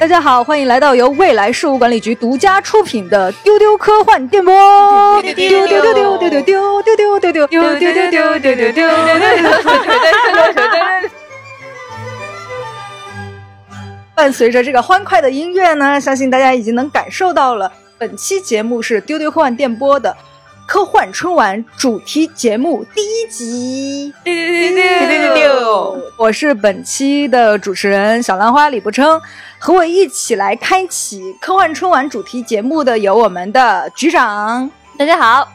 大家好，欢迎来到由未来事务管理局独家出品的《丢丢科幻电波》。丢丢丢丢丢丢丢丢丢丢丢丢丢丢丢丢丢丢丢伴随着这个欢快的音乐呢，相信大家已经能感受到了，本期节目是丢丢科幻电波的科幻春晚主题节目第一集。丢丢丢丢丢丢！我是本期的主持人小兰花李不称，和我一起来开启科幻春晚主题节目的有我们的局长大家好，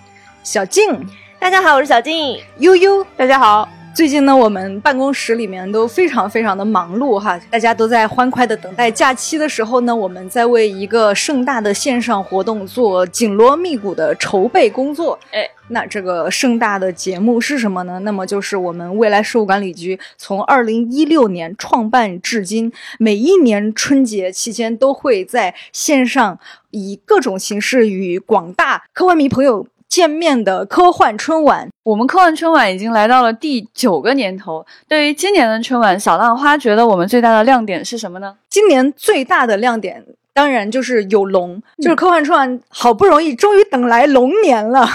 小静、大家好，我是小静。悠悠。大家好，最近呢，我们办公室里面都非常非常的忙碌哈，大家都在欢快的等待假期的时候呢，我们在为一个盛大的线上活动做紧锣密鼓的筹备工作。哎，那这个盛大的节目是什么呢？那么就是我们未来事务管理局从二零一六年创办至今，每一年春节期间都会在线上以各种形式与广大科幻迷朋友见面的科幻春晚。我们科幻春晚已经来到了第九个年头。对于今年的春晚，小浪花觉得我们最大的亮点是什么呢？今年最大的亮点。当然就是有龙，就是科幻春晚好不容易终于等来龙年了。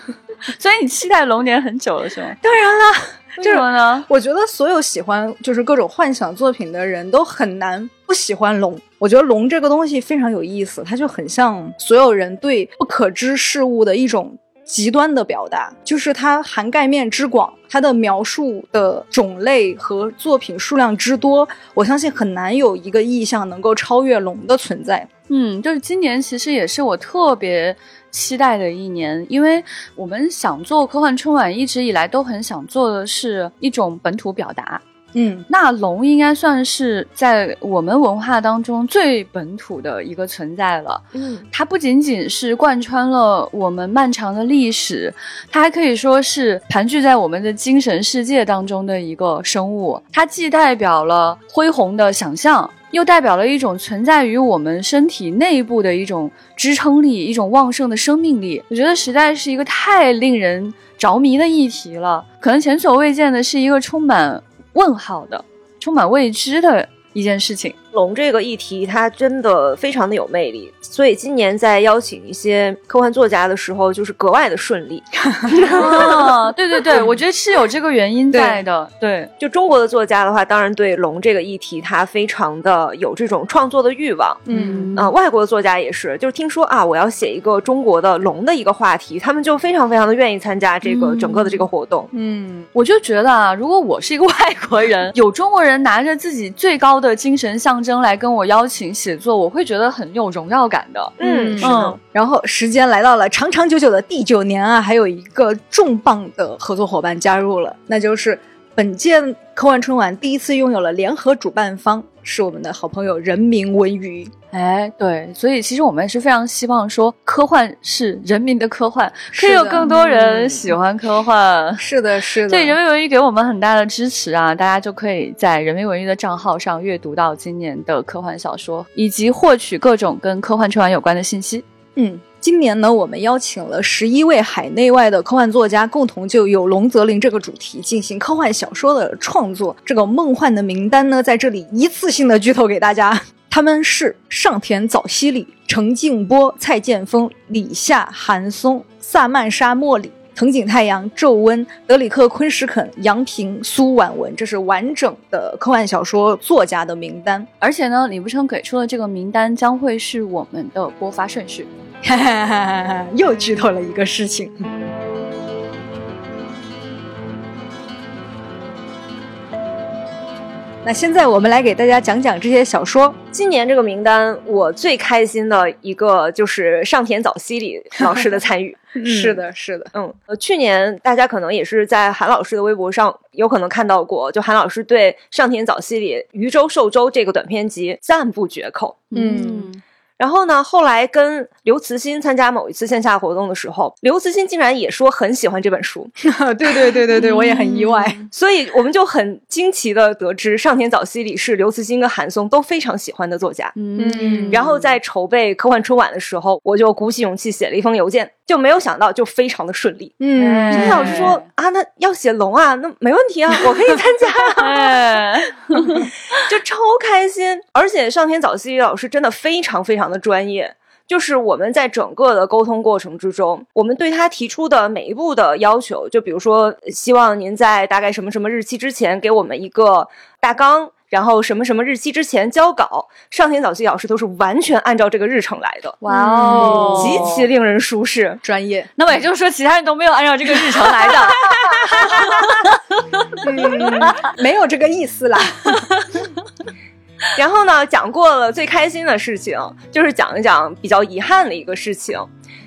所以你期待龙年很久了，是吗？当然啦，为什么呢？我觉得所有喜欢就是各种幻想作品的人都很难不喜欢龙。我觉得龙这个东西非常有意思，它就很像所有人对不可知事物的一种极端的表达，就是它涵盖面之广，它的描述的种类和作品数量之多，我相信很难有一个意象能够超越龙的存在。嗯，就是今年其实也是我特别期待的一年，因为我们想做科幻春晚，一直以来都很想做的是一种本土表达。嗯，那龙应该算是在我们文化当中最本土的一个存在了。嗯，它不仅仅是贯穿了我们漫长的历史，它还可以说是盘踞在我们的精神世界当中的一个生物。它既代表了恢宏的想象，又代表了一种存在于我们身体内部的一种支撑力，一种旺盛的生命力。我觉得实在是一个太令人着迷的议题了，可能前所未见的是一个充满问号的、充满未知的一件事情。龙这个议题它真的非常的有魅力，所以今年在邀请一些科幻作家的时候，就是格外的顺利。啊，对对对，我觉得是有这个原因在的。对，就中国的作家的话，当然对龙这个议题，他非常的有这种创作的欲望。嗯啊、外国的作家也是，就是听说啊，我要写一个中国的龙的一个话题，他们就非常非常的愿意参加这个嗯整个的这个活动。嗯，我就觉得啊，如果我是一个外国人，有中国人拿着自己最高的精神象征来跟我邀请写作，我会觉得很有荣耀感的。嗯，是的。嗯然后时间来到了长长久久的第九年啊，还有一个重磅的合作伙伴加入了，那就是本届科幻春晚第一次拥有了联合主办方，是我们的好朋友人民文娱。哎，对，所以其实我们也是非常希望说，科幻是人民的科幻，可以有更多人喜欢科幻。是的，是的，对人民文娱给我们很大的支持啊！大家就可以在人民文娱的账号上阅读到今年的科幻小说，以及获取各种跟科幻春晚有关的信息。嗯，今年呢，我们邀请了十一位海内外的科幻作家，共同就有龙则灵这个主题进行科幻小说的创作。这个梦幻的名单呢，在这里一次性的剧透给大家，他们是上田早希里、程静波、蔡剑锋、李夏、韩松、萨曼莎·莫里。藤井太阳、皱温、德里克·昆什肯、杨平、苏婉文，这是完整的科幻小说作家的名单。而且呢，李不称给出的这个名单将会是我们的播发顺序。哈哈哈哈哈！又剧透了一个事情。那现在我们来给大家讲讲这些小说。今年这个名单，我最开心的一个就是上田早希里老师的参与。是的，是的，嗯，呃，去年大家可能也是在韩老师的微博上有可能看到过，就韩老师对上田早希里《渔舟受舟》这个短篇集赞不绝口。嗯然后呢，后来跟刘慈欣参加某一次线下活动的时候，刘慈欣竟然也说很喜欢这本书，对对对对对，我也很意外。所以我们就很惊奇的得知，上田早希里是刘慈欣跟韩松都非常喜欢的作家。嗯然后在筹备科幻春晚的时候，我就鼓起勇气写了一封邮件，就没有想到就非常的顺利。嗯，老师说啊，那要写龙啊，那没问题啊，我可以参加。哎，就超开心。而且上田早希里老师真的非常非常的专业，就是我们在整个的沟通过程之中，我们对他提出的每一步的要求，就比如说希望您在大概什么什么日期之前给我们一个大纲。然后什么什么日期之前交稿，上天早期老师都是完全按照这个日程来的，哇哦，极其令人舒适。专业。那么也就是说，其他人都没有按照这个日程来的。嗯，没有这个意思啦。然后呢，讲过了最开心的事情，就是讲一讲比较遗憾的一个事情，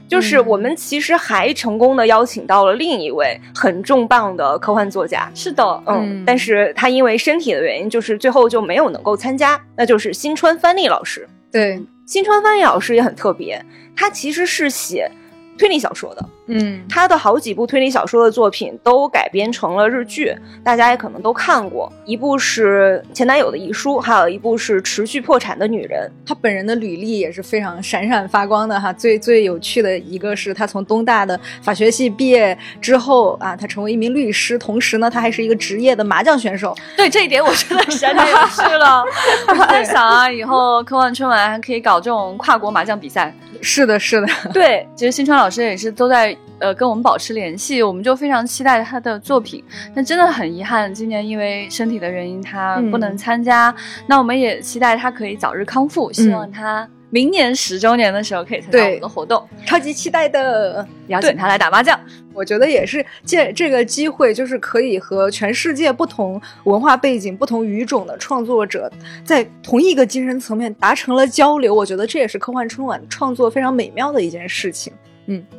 就是我们其实还成功的邀请到了另一位很重磅的科幻作家。是的，嗯，嗯但是他因为身体的原因，就是最后就没有能够参加，那就是新川帆利老师。对，新川帆利老师也很特别，他其实是写推理小说的，嗯他的好几部推理小说的作品都改编成了日剧，大家也可能都看过。一部是前男友的遗书，还有一部是持续破产的女人。他本人的履历也是非常闪闪发光的哈。最最有趣的一个是他从东大的法学系毕业之后啊，他成为一名律师，同时呢，他还是一个职业的麻将选手。对这一点我真的实在太有趣了。我在想啊，以后科幻春晚还可以搞这种跨国麻将比赛。是的，是的，对，其实新川老师也是都在呃跟我们保持联系，我们就非常期待他的作品。但真的很遗憾，今年因为身体的原因，他不能参加。那我们也期待他可以早日康复，希望他明年十周年的时候可以参加我们的活动，超级期待的。邀请他来打麻将。我觉得也是借这个机会，就是可以和全世界不同文化背景、不同语种的创作者在同一个精神层面达成了交流。我觉得这也是科幻春晚创作非常美妙的一件事情。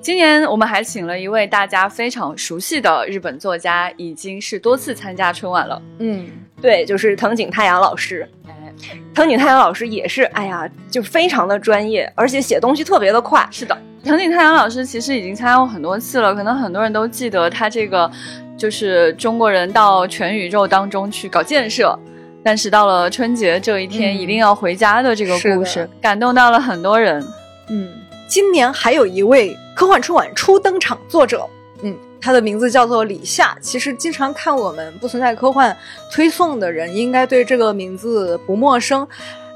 今年我们还请了一位大家非常熟悉的日本作家，已经是多次参加春晚了。嗯，对，就是藤井太阳老师。哎，藤井太阳老师也是，哎呀，就非常的专业，而且写东西特别的快。是的，藤井太阳老师其实已经参加过很多次了，可能很多人都记得他这个就是中国人到全宇宙当中去搞建设。但是到了春节这一天，嗯一定要回家的这个故事，感动到了很多人。嗯，今年还有一位科幻春晚初登场作者，嗯，他的名字叫做李夏。其实经常看我们不存在科幻推送的人，应该对这个名字不陌生。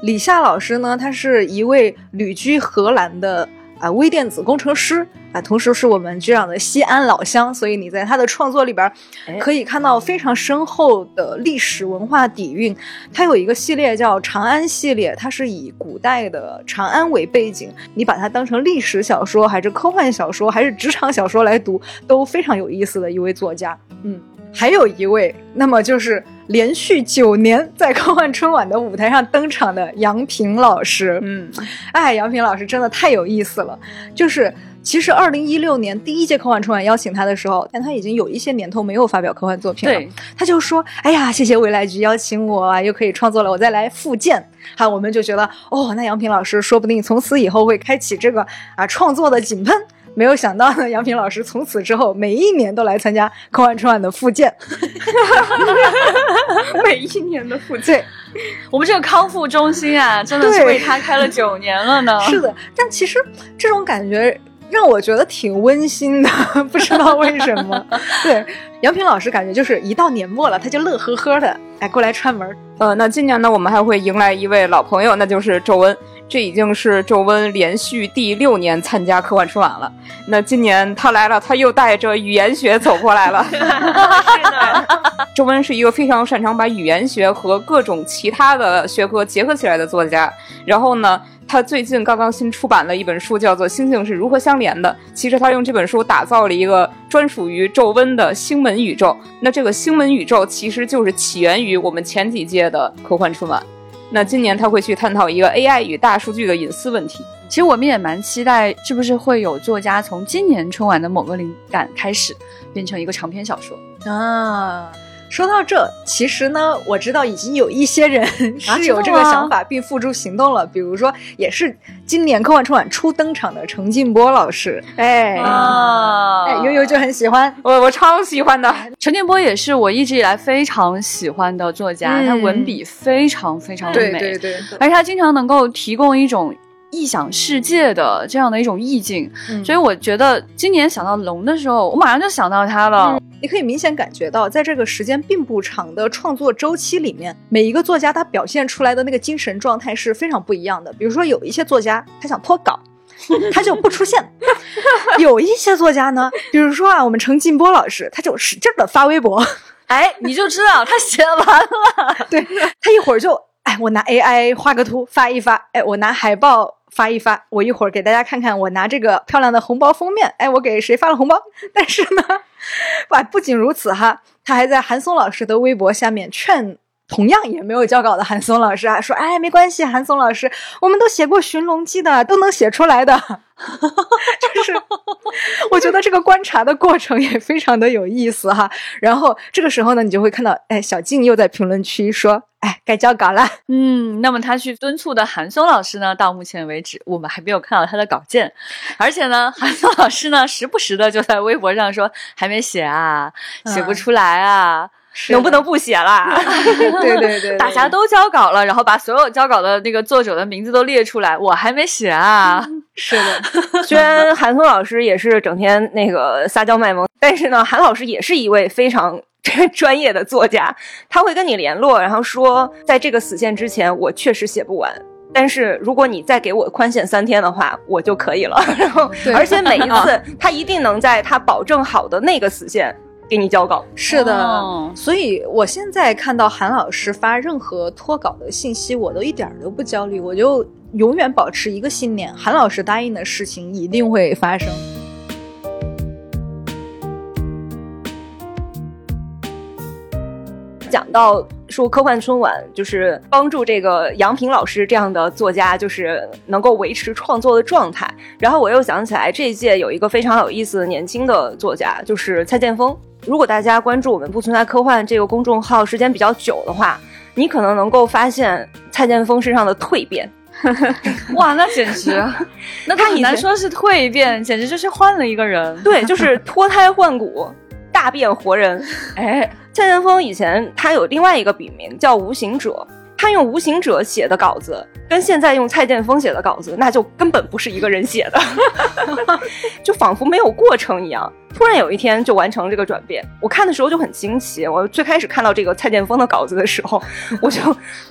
李夏老师呢，他是一位旅居荷兰的啊微电子工程师啊，同时是我们局长的西安老乡，所以你在他的创作里边哎可以看到非常深厚的历史文化底蕴。他有一个系列叫长安系列，它是以古代的长安为背景，你把它当成历史小说，还是科幻小说，还是职场小说来读，都非常有意思的一位作家。嗯，还有一位，那么就是连续九年在科幻春晚的舞台上登场的杨平老师。嗯，哎，杨平老师真的太有意思了。就是其实二零一六年第一届科幻春晚邀请他的时候，但他已经有一些年头没有发表科幻作品了。对，他就说：“哎呀，谢谢未来局邀请我啊，又可以创作了，我再来复健。”哈，我们就觉得哦，那杨平老师说不定从此以后会开启这个啊创作的井喷。没有想到呢，杨平老师从此之后每一年都来参加科幻春晚的复健。每一年的复健，我们这个康复中心啊，真的是对为他开了九年了呢。是的，但其实这种感觉让我觉得挺温馨的，不知道为什么。对，杨平老师感觉就是一到年末了，他就乐呵呵的，哎，过来串门儿。呃，那今年呢，我们还会迎来一位老朋友，那就是周温。这已经是周温连续第六年参加科幻春晚了。那今年他来了，他又带着语言学走过来了。周温是一个非常擅长把语言学和各种其他的学科结合起来的作家。然后呢，他最近刚刚新出版了一本书，叫做《星星是如何相连的》。其实他用这本书打造了一个专属于宙温的星门宇宙。那这个星门宇宙其实就是起源于我们前几届的科幻春晚。那今年他会去探讨一个 AI 与大数据的隐私问题。其实我们也蛮期待，是不是会有作家从今年春晚的某个灵感开始，变成一个长篇小说？啊，说到这，其实呢，我知道已经有一些人是有这个想法并付诸行动了。比如说，也是今年科幻春晚初登场的程静波老师，哎，啊哎，悠悠就很喜欢。我我超喜欢的，陈建波也是我一直以来非常喜欢的作家，嗯他文笔非常非常的美，对对，而且他经常能够提供一种异想世界的这样的一种意境，嗯所以我觉得今年想到龙的时候，我马上就想到他了。你可以明显感觉到，在这个时间并不长的创作周期里面，每一个作家他表现出来的那个精神状态是非常不一样的。比如说，有一些作家他想脱稿，他就不出现；有一些作家呢，比如说啊，我们程静波老师，他就使劲的发微博，哎，你就知道他写完了，对他一会儿就哎，我拿 AI 画个图发一发，哎，我拿海报。发一发，我一会儿给大家看看，我拿这个漂亮的红包封面，哎，我给谁发了红包？但是呢，哇，不仅如此哈，他还在韩松老师的微博下面劝同样也没有交稿的韩松老师啊，说，哎，没关系，韩松老师，我们都写过《寻龙记》的，都能写出来的。就是我觉得这个观察的过程也非常的有意思哈。然后这个时候呢，你就会看到，哎，小静又在评论区说，哎，该交稿了。嗯，那么他去敦促的韩松老师呢，到目前为止我们还没有看到他的稿件，而且呢，韩松老师呢，时不时的就在微博上说还没写啊，写不出来啊。能不能不写啦？对对 对，大家都交稿了，然后把所有交稿的那个作者的名字都列出来，我还没写啊。是的，虽然韩松老师也是整天那个撒娇卖萌，但是呢，韩老师也是一位非常专业的作家，他会跟你联络，然后说，在这个死线之前，我确实写不完。但是如果你再给我宽限三天的话，我就可以了。然后，而且每一次他一定能在他保证好的那个死线给你交稿。是的，哦所以我现在看到韩老师发任何脱稿的信息，我都一点儿都不焦虑，我就永远保持一个信念：韩老师答应的事情一定会发生。讲到说科幻春晚，就是帮助这个杨平老师这样的作家，就是能够维持创作的状态。然后我又想起来，这一届有一个非常有意思的年轻的作家，就是蔡剑锋。如果大家关注我们“不存在科幻”这个公众号时间比较久的话，你可能能够发现蔡剑锋身上的蜕变。哇，那简直，那他很难说是蜕变，简直就是换了一个人。对，就是脱胎换骨，大变活人。哎，蔡剑锋以前他有另外一个笔名叫无形者，他用无形者写的稿子，跟现在用蔡剑锋写的稿子，那就根本不是一个人写的，就仿佛没有过程一样。突然有一天就完成这个转变，我看的时候就很惊奇。我最开始看到这个蔡建锋的稿子的时候，我就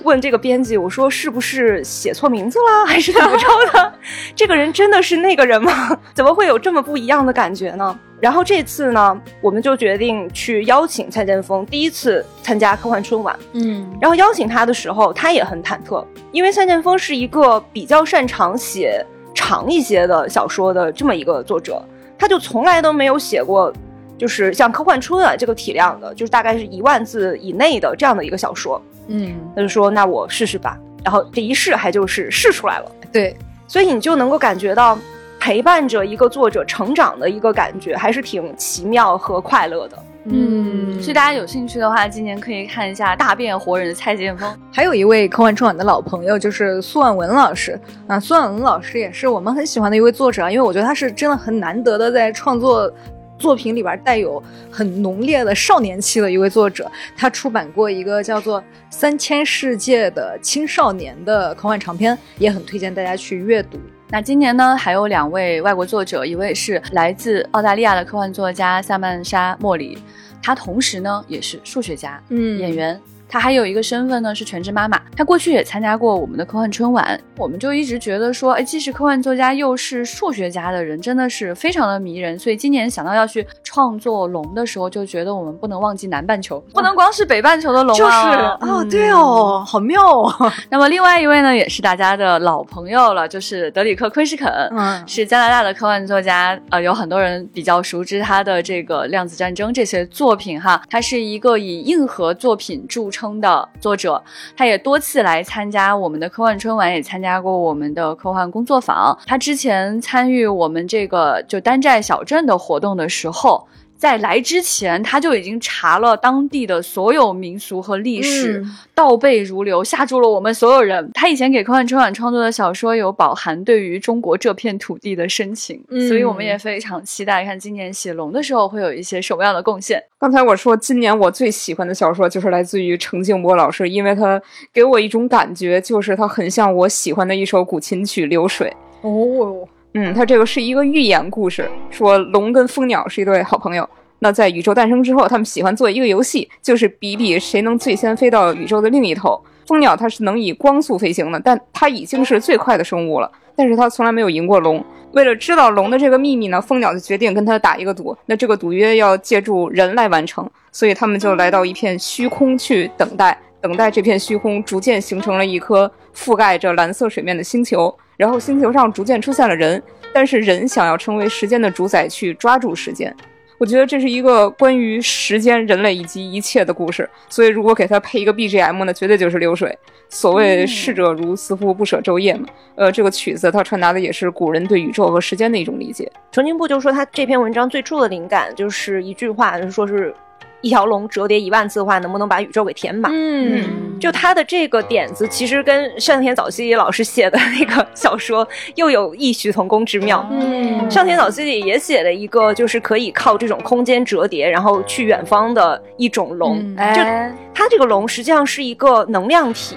问这个编辑，我说是不是写错名字了，还是怎么着的？这个人真的是那个人吗？怎么会有这么不一样的感觉呢？然后这次呢，我们就决定去邀请蔡建锋第一次参加科幻春晚。嗯，然后邀请他的时候，他也很忐忑，因为蔡建锋是一个比较擅长写长一些的小说的这么一个作者，他就从来都没有写过，就是像科幻春晚这个体量的，就是大概是一万字以内的这样的一个小说。嗯，他就说：“那我试试吧。”然后这一试还就是试出来了，对，所以你就能够感觉到陪伴着一个作者成长的一个感觉，还是挺奇妙和快乐的。嗯，所以大家有兴趣的话，今年可以看一下《大变活人》的蔡剑锋。还有一位科幻春晚的老朋友，就是苏婉文老师啊。苏婉文老师也是我们很喜欢的一位作者啊，因为我觉得他是真的很难得的在创作作品里边带有很浓烈的少年气的一位作者。他出版过一个叫做《三千世界的青少年》的科幻长篇，也很推荐大家去阅读。那今年呢，还有两位外国作者，一位是来自澳大利亚的科幻作家萨曼莎·莫里，她同时呢也是数学家、嗯演员。她还有一个身份呢是全职妈妈，她过去也参加过我们的科幻春晚。我们就一直觉得说，哎，既是科幻作家又是数学家的人，真的是非常的迷人。所以今年想到要去创作龙的时候，就觉得我们不能忘记南半球，不能光是北半球的龙啊。就是哦，对哦，好妙哦，那么另外一位呢，也是大家的老朋友了，就是德里克·昆士肯。嗯是加拿大的科幻作家，呃，有很多人比较熟知他的这个《量子战争》这些作品哈。他是一个以硬核作品著称称的作者，他也多次来参加我们的科幻春晚，也参加过我们的科幻工作坊。他之前参与我们这个就丹寨小镇的活动的时候。在来之前，他就已经查了当地的所有民俗和历史，嗯倒背如流，吓住了我们所有人。他以前给科幻春晚创作的小说有饱含对于中国这片土地的深情，嗯所以我们也非常期待看今年写龙的时候会有一些什么样的贡献。刚才我说，今年我最喜欢的小说就是来自于程静波老师，因为他给我一种感觉，就是他很像我喜欢的一首古琴曲《流水》。哦，嗯，它这个是一个寓言故事，说龙跟蜂鸟是一对好朋友。那在宇宙诞生之后，他们喜欢做一个游戏，就是比比谁能最先飞到宇宙的另一头。蜂鸟它是能以光速飞行的，但它已经是最快的生物了，但是它从来没有赢过龙。为了知道龙的这个秘密呢，蜂鸟就决定跟它打一个赌。那这个赌约要借助人来完成，所以他们就来到一片虚空去等待，等待这片虚空逐渐形成了一颗覆盖着蓝色水面的星球。然后星球上逐渐出现了人，但是人想要成为时间的主宰，去抓住时间。我觉得这是一个关于时间、人类以及一切的故事。所以如果给它配一个 BGM 呢，绝对就是流水。所谓逝者如斯夫，不舍昼夜嘛。呃，这个曲子它传达的也是古人对宇宙和时间的一种理解。程经部就说他这篇文章最初的灵感就是一句话，就是说是一条龙折叠一万次的话，能不能把宇宙给填满？嗯，就他的这个点子，其实跟上田早希老师写的那个小说又有异曲同工之妙。嗯上田早希里也写了一个，就是可以靠这种空间折叠，然后去远方的一种龙。嗯就哎，它这个龙实际上是一个能量体，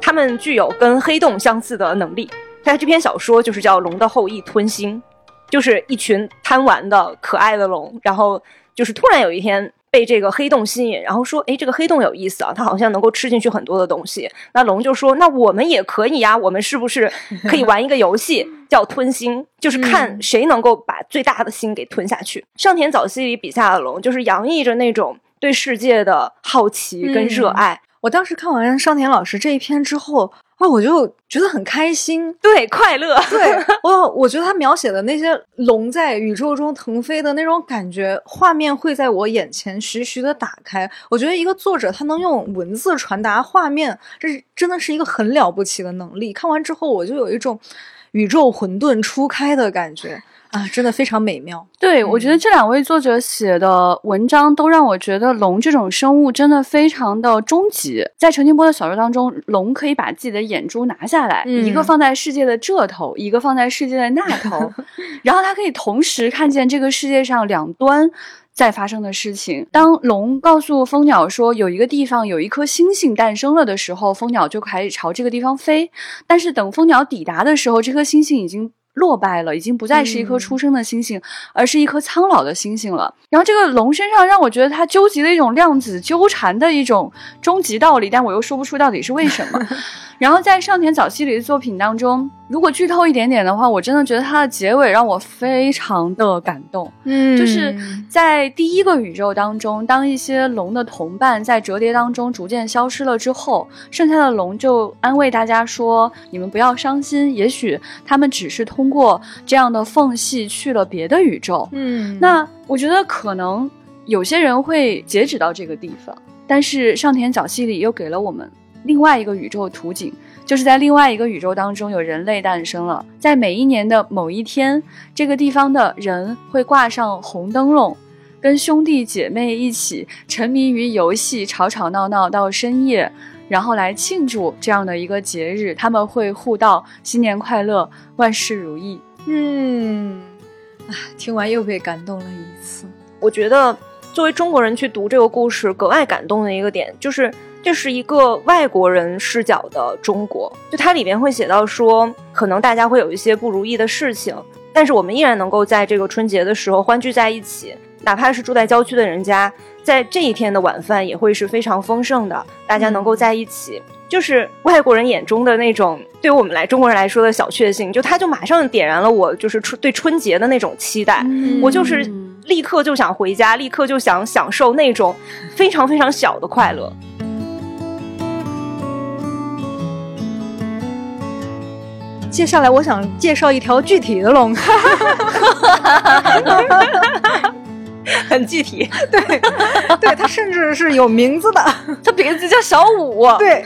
它们具有跟黑洞相似的能力。他这篇小说就是叫《龙的后裔吞星》，就是一群贪玩的可爱的龙，然后就是突然有一天被这个黑洞吸引，然后说：“哎，这个黑洞有意思啊，它好像能够吃进去很多的东西。”那龙就说：“那我们也可以呀，我们是不是可以玩一个游戏 叫吞星？就是看谁能够把最大的星给吞下去。上田早希里笔下的龙，就是洋溢着那种对世界的好奇跟热爱。我当时看完上田老师这一篇之后啊，我就觉得很开心。对，快乐，对我，我觉得他描写的那些龙在宇宙中腾飞的那种感觉，画面会在我眼前徐徐的打开。我觉得一个作者他能用文字传达画面，这是真的是一个很了不起的能力。看完之后，我就有一种宇宙混沌初开的感觉啊，真的非常美妙。对，我觉得这两位作者写的文章都让我觉得龙这种生物真的非常的终极。在陈金波的小说当中，龙可以把自己的眼珠拿下来，嗯一个放在世界的这头，一个放在世界的那头，然后它可以同时看见这个世界上两端。在发生的事情，当龙告诉蜂鸟说有一个地方有一颗星星诞生了的时候，蜂鸟就开始朝这个地方飞。但是等蜂鸟抵达的时候，这颗星星已经落败了，已经不再是一颗出生的星星，而是一颗苍老的星星了。然后这个龙身上让我觉得它纠集了一种量子纠缠的一种终极道理，但我又说不出到底是为什么。然后在上田早希里的作品当中，如果剧透一点点的话，我真的觉得它的结尾让我非常的感动。嗯就是在第一个宇宙当中，当一些龙的同伴在折叠当中逐渐消失了之后，剩下的龙就安慰大家说：“你们不要伤心，也许他们只是通过这样的缝隙去了别的宇宙。”嗯，那我觉得可能有些人会截止到这个地方，但是上田早希里又给了我们另外一个宇宙图景，就是在另外一个宇宙当中有人类诞生了，在每一年的某一天，这个地方的人会挂上红灯笼。跟兄弟姐妹一起沉迷于游戏，吵吵闹闹到深夜，然后来庆祝这样的一个节日。他们会互道新年快乐，万事如意。嗯，啊，听完又被感动了一次。我觉得作为中国人去读这个故事，格外感动的一个点就是，这是一个外国人视角的中国。就它里面会写到说，可能大家会有一些不如意的事情，但是我们依然能够在这个春节的时候欢聚在一起，哪怕是住在郊区的人家，在这一天的晚饭也会是非常丰盛的，大家能够在一起。就是外国人眼中的那种，对于我们来中国人来说的小确幸，就它就马上点燃了我就是春对春节的那种期待。嗯我就是立刻就想回家，立刻就想享受那种非常非常小的快乐。接下来我想介绍一条具体的龙，很 很具体。对，对它甚至是有名字的。它名字叫小五。对，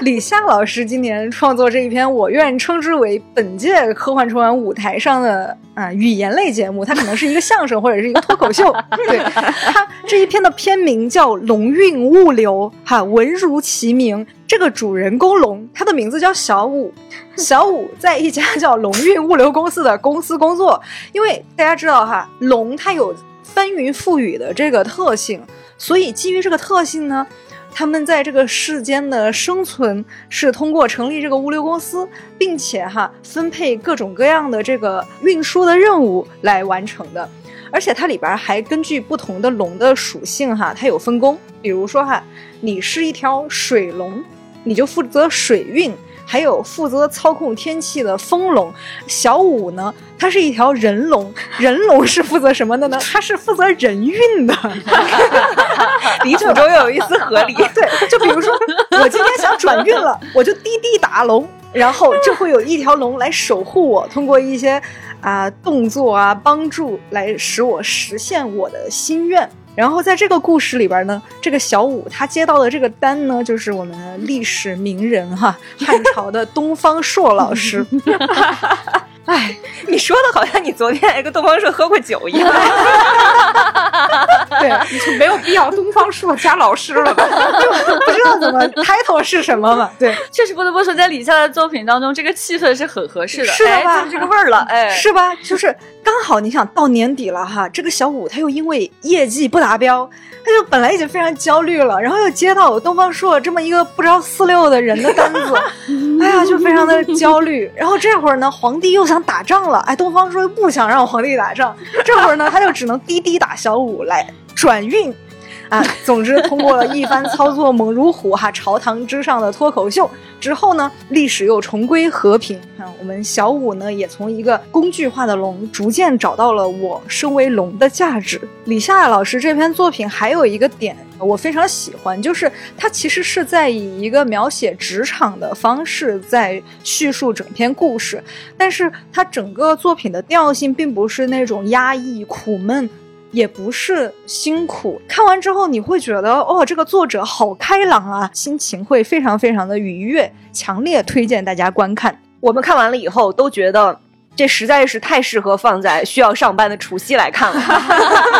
李夏老师今年创作这一篇，我愿称之为本届科幻春晚舞台上的啊语言类节目。它可能是一个相声或者是一个脱口秀。对，它这一篇的片名叫《龙运物流》，哈，文如其名。这个主人公龙，他的名字叫小五。小五在一家叫龙运物流公司的公司工作，因为大家知道哈，龙它有翻云覆雨的这个特性，所以基于这个特性呢，他们在这个世间的生存是通过成立这个物流公司，并且哈分配各种各样的这个运输的任务来完成的。而且它里边还根据不同的龙的属性哈，它有分工。比如说哈，你是一条水龙。你就负责水运，还有负责操控天气的风龙。小五呢，它是一条人龙，人龙是负责什么的呢？它是负责人运的。离谱中又有一丝合理。对，就比如说我今天想转运了，我就滴滴打龙，然后就会有一条龙来守护我，通过一些啊动作啊帮助来使我实现我的心愿。然后在这个故事里边呢，这个小五他接到的这个单呢，就是我们历史名人哈 汉朝的东方朔老师。哎，你说的好像你昨天还跟东方朔喝过酒一样。对，就没有必要东方朔加老师了，就不知道怎么开头是什么嘛。对，确实不得不说，在李夏的作品当中，这个气氛是很合适的，是吧？就是这个味儿了，哎，是吧？就是刚好你想到年底了哈，这个小五他又因为业绩不达标。他就本来已经非常焦虑了，然后又接到东方朔这么一个不知道四六的人的单子，哎呀，就非常的焦虑。然后这会儿呢，皇帝又想打仗了，哎，东方朔又不想让皇帝打仗，这会儿呢，他就只能滴滴打小五来转运。啊，总之通过了一番操作猛如虎哈，朝堂之上的脱口秀之后呢，历史又重归和平啊。我们小五呢，也从一个工具化的龙，逐渐找到了我身为龙的价值。李夏老师这篇作品还有一个点我非常喜欢，就是他其实是在以一个描写职场的方式在叙述整篇故事，但是他整个作品的调性并不是那种压抑苦闷。也不是辛苦，看完之后你会觉得哦，这个作者好开朗啊，心情会非常非常的愉悦，强烈推荐大家观看。我们看完了以后都觉得这实在是太适合放在需要上班的除夕来看了，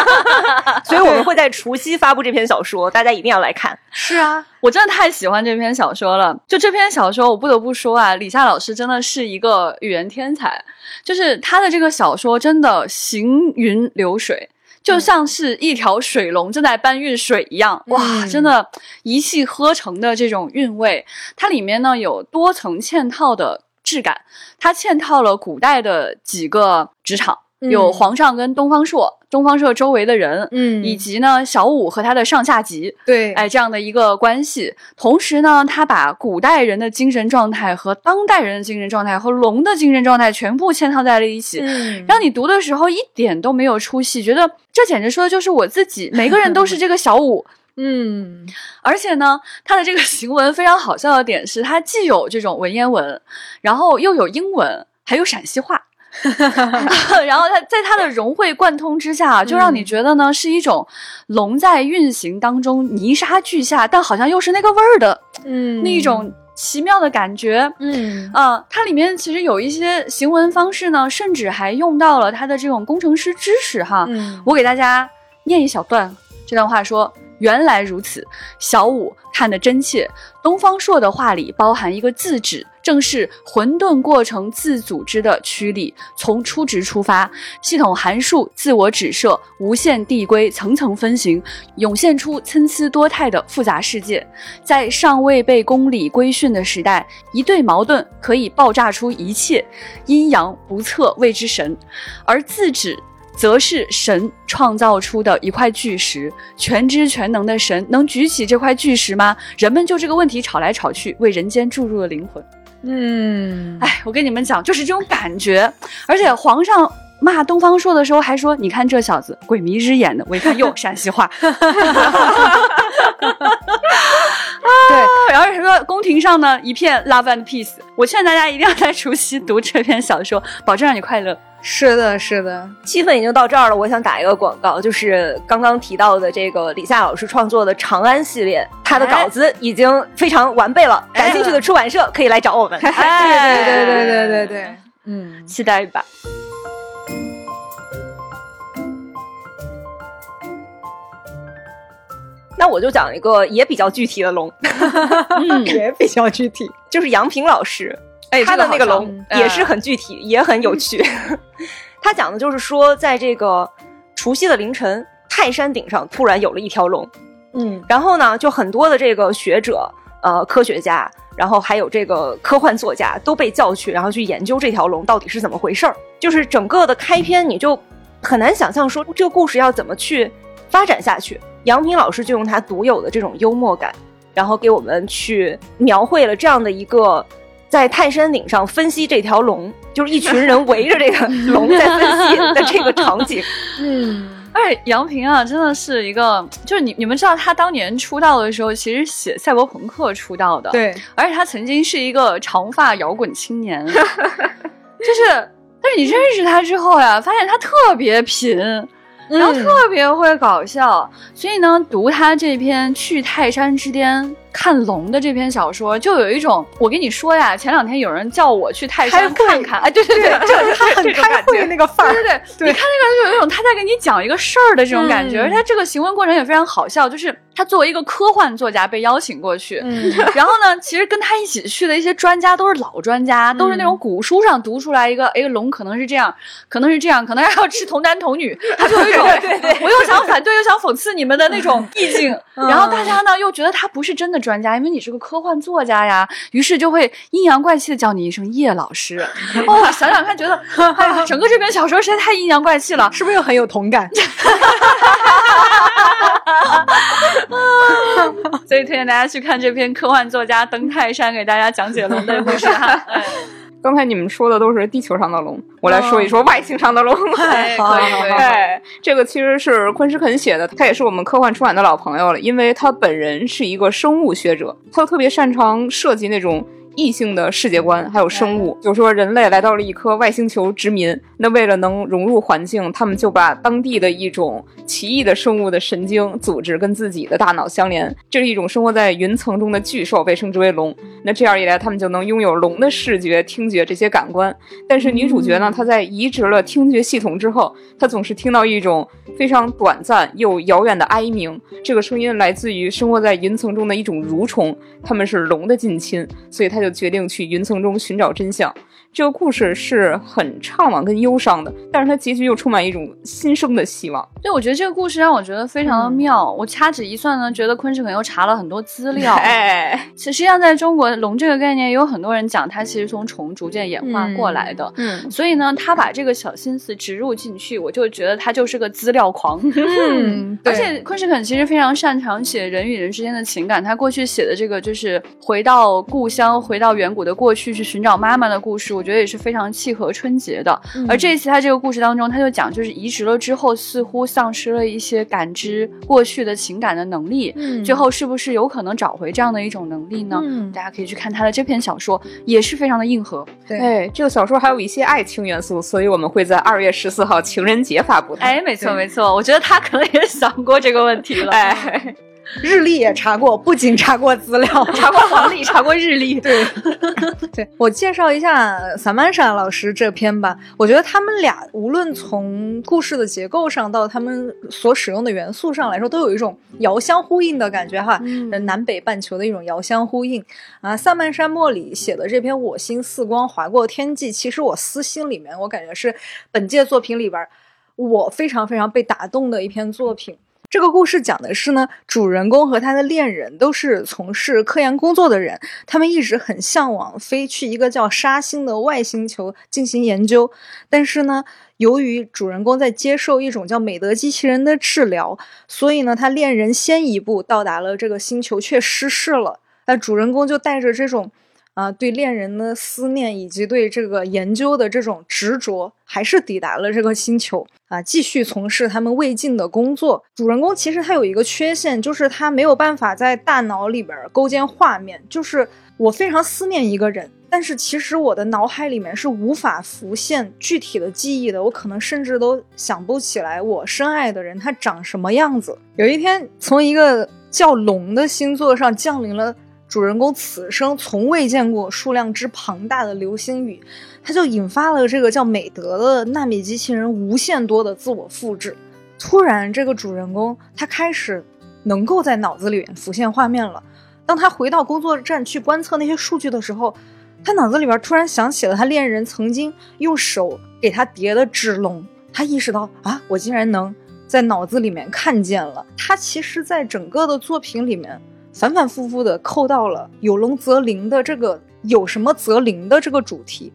所以我们会在除夕发布这篇小说，大家一定要来看。是啊，我真的太喜欢这篇小说了。就这篇小说，我不得不说啊，李夏老师真的是一个语言天才，就是他的这个小说真的行云流水。就像是一条水龙正在搬运水一样，哇，真的，一气呵成的这种韵味。它里面呢有多层嵌套的质感，它嵌套了古代的几个职场。有皇上跟东方朔，东方朔周围的人，嗯，以及呢小五和他的上下级，对，哎，这样的一个关系。同时呢，他把古代人的精神状态和当代人的精神状态和龙的精神状态全部嵌套在了一起，让你读的时候一点都没有出戏，觉得这简直说的就是我自己。每个人都是这个小五，嗯，而且呢，他的这个行文非常好笑的点是，他既有这种文言文，然后又有英文，还有陕西话。然后它在它的融会贯通之下，就让你觉得呢是一种龙在运行当中泥沙俱下，但好像又是那个味儿的，嗯，那一种奇妙的感觉，嗯啊，它里面其实有一些行文方式呢，甚至还用到了它的这种工程师知识哈。嗯我给大家念一小段这段话说。原来如此，小五看得真切。东方朔的话里包含一个自指，正是混沌过程自组织的驱力。从初值出发，系统函数自我指涉，无限递归，层层分行，涌现出参差多态的复杂世界。在尚未被公理规训的时代，一对矛盾可以爆炸出一切，阴阳不测谓之神，而自指。则是神创造出的一块巨石，全知全能的神能举起这块巨石吗？人们就这个问题吵来吵去，为人间注入了灵魂。嗯，哎，我跟你们讲，就是这种感觉。而且皇上骂东方朔的时候还说：“你看这小子鬼迷日眼的。”我一看又陕西话。对，然后说宫廷上呢一片 love and peace。我劝大家一定要在除夕读这篇小说，保证让你快乐。是的，是的，气氛已经到这儿了，我想打一个广告，就是刚刚提到的这个李夏老师创作的《长安》系列，他的稿子已经非常完备了，感兴趣的出版社可以来找我们。哎，对对对对对对，嗯，期待一把。那我就讲一个也比较具体的龙，也比较具体，就是杨平老师，哎，他的那个龙嗯也是很具体，也很有趣。他讲的就是说，在这个除夕的凌晨，泰山顶上突然有了一条龙，嗯然后呢，就很多的这个学者、呃科学家，然后还有这个科幻作家都被叫去，然后去研究这条龙到底是怎么回事儿。就是整个的开篇，你就很难想象说这个故事要怎么去发展下去。杨平老师就用他独有的这种幽默感，然后给我们去描绘了这样的一个在泰山顶上分析这条龙，就是一群人围着这个龙在分析 的这个场景。嗯，而且杨平啊，真的是一个，就是你你们知道他当年出道的时候，其实写赛博朋克出道的，，对，而且他曾经是一个长发摇滚青年，就是，但是你认识他之后呀，发现他特别贫，然后特别会搞笑，所以呢，读他这篇《去泰山之巅看龙》的这篇小说，就有一种，我跟你说呀，前两天有人叫我去泰山看看，哎，对对对，就是他很开会那个范儿，对对对，你看那个就有一种他在给你讲一个事儿的这种感觉，嗯而他这个行文过程也非常好笑，就是他作为一个科幻作家被邀请过去，嗯然后呢，其实跟他一起去的一些专家都是老专家，都是那种古书上读出来一个，哎，龙可能是这样，可能是这样，可能还要吃童男童女，他就有一种对对，我又想反对又想讽刺你们的那种意境，然后大家呢又觉得他不是真的专家，因为你是个科幻作家呀，于是就会阴阳怪气的叫你一声叶老师。哦，想想看，觉得哎呀，整个这篇小说实在太阴阳怪气了。是不是又很有同感？所以推荐大家去看这篇科幻作家登泰山给大家讲解龙的故事哈。哎刚才你们说的都是地球上的龙，我来说一说外星上的龙。哎可以可以哎，这个其实是昆士肯写的，他也是我们科幻出版的老朋友了，因为他本人是一个生物学者，他特别擅长设计那种。异性的世界观，还有生物，就说人类来到了一颗外星球殖民，那为了能融入环境，他们就把当地的一种奇异的生物的神经组织跟自己的大脑相连，这是一种生活在云层中的巨兽，被称之为龙。那这样一来，他们就能拥有龙的视觉、听觉这些感官。但是女主角呢，她在移植了听觉系统之后，她总是听到一种非常短暂又遥远的哀鸣，这个声音来自于生活在云层中的一种蠕虫，它们是龙的近亲，所以她就决定去云层中寻找真相。这个故事是很怅惘跟忧伤的，但是它结局又充满一种新生的希望。对，我觉得这个故事让我觉得非常的妙。我掐指一算呢，觉得昆士肯又查了很多资料。哎，其实际上在中国，龙这个概念也有很多人讲，它其实从虫逐渐演化过来的。嗯，所以呢，他把这个小心思植入进去，我就觉得他就是个资料狂。嗯，而且昆士肯其实非常擅长写人与人之间的情感，他过去写的这个就是回到故乡、回到远古的过去去寻找妈妈的故事，我觉得也是非常契合春节的。而这一次他这个故事当中，他就讲就是移植了之后，似乎丧失了一些感知过去的情感的能力，嗯最后是不是有可能找回这样的一种能力呢？嗯大家可以去看他的这篇小说，也是非常的硬核。对，哎，这个小说还有一些爱情元素，所以我们会在二月十四号情人节发布它。哎，没错没错，我觉得他可能也想过这个问题了。哎，日历也查过，不仅查过资料，查过黄历，查过日历，对，对我介绍一下萨曼莎老师这篇吧。我觉得他们俩无论从故事的结构上到他们所使用的元素上来说，都有一种遥相呼应的感觉哈。嗯呃南北半球的一种遥相呼应啊。萨曼莎莫里写的这篇《我心似光划过天际》，其实我私心里面，我感觉是本届作品里边儿我非常非常被打动的一篇作品。这个故事讲的是呢，主人公和他的恋人都是从事科研工作的人，他们一直很向往飞去一个叫沙星的外星球进行研究，但是呢，由于主人公在接受一种叫美德机器人的治疗，所以呢，他恋人先一步到达了这个星球，却失事了。那主人公就带着这种啊、对恋人的思念以及对这个研究的这种执着，还是抵达了这个星球啊，继续从事他们未尽的工作。主人公其实他有一个缺陷，就是他没有办法在大脑里边儿构建画面，就是我非常思念一个人，但是其实我的脑海里面是无法浮现具体的记忆的，我可能甚至都想不起来我深爱的人他长什么样子。有一天，从一个叫龙的星座上降临了主人公此生从未见过数量之庞大的流星雨，它就引发了这个叫美德的纳米机器人无限多的自我复制。突然，这个主人公他开始能够在脑子里面浮现画面了。当他回到工作站去观测那些数据的时候，他脑子里边突然想起了他恋人曾经用手给他叠的纸龙，他意识到啊，我竟然能在脑子里面看见了。他其实，在整个的作品里面，反反复复的扣到了有龙则灵的这个有什么则灵的这个主题。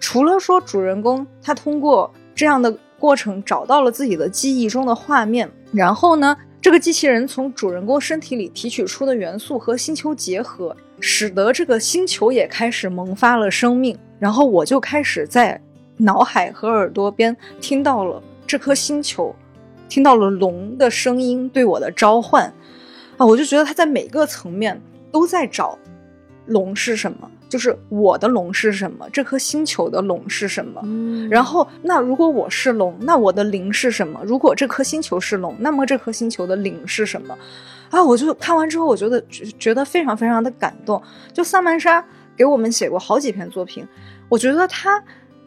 除了说主人公他通过这样的过程找到了自己的记忆中的画面，然后呢？这个机器人从主人公身体里提取出的元素和星球结合，使得这个星球也开始萌发了生命。然后我就开始在脑海和耳朵边听到了这颗星球，听到了龙的声音对我的召唤。啊，我就觉得他在每个层面都在找龙是什么。就是我的龙是什么？这颗星球的龙是什么？嗯，然后，那如果我是龙，那我的灵是什么？如果这颗星球是龙，那么这颗星球的灵是什么？啊，我就看完之后，我觉得觉得非常非常的感动。就萨曼莎给我们写过好几篇作品，我觉得他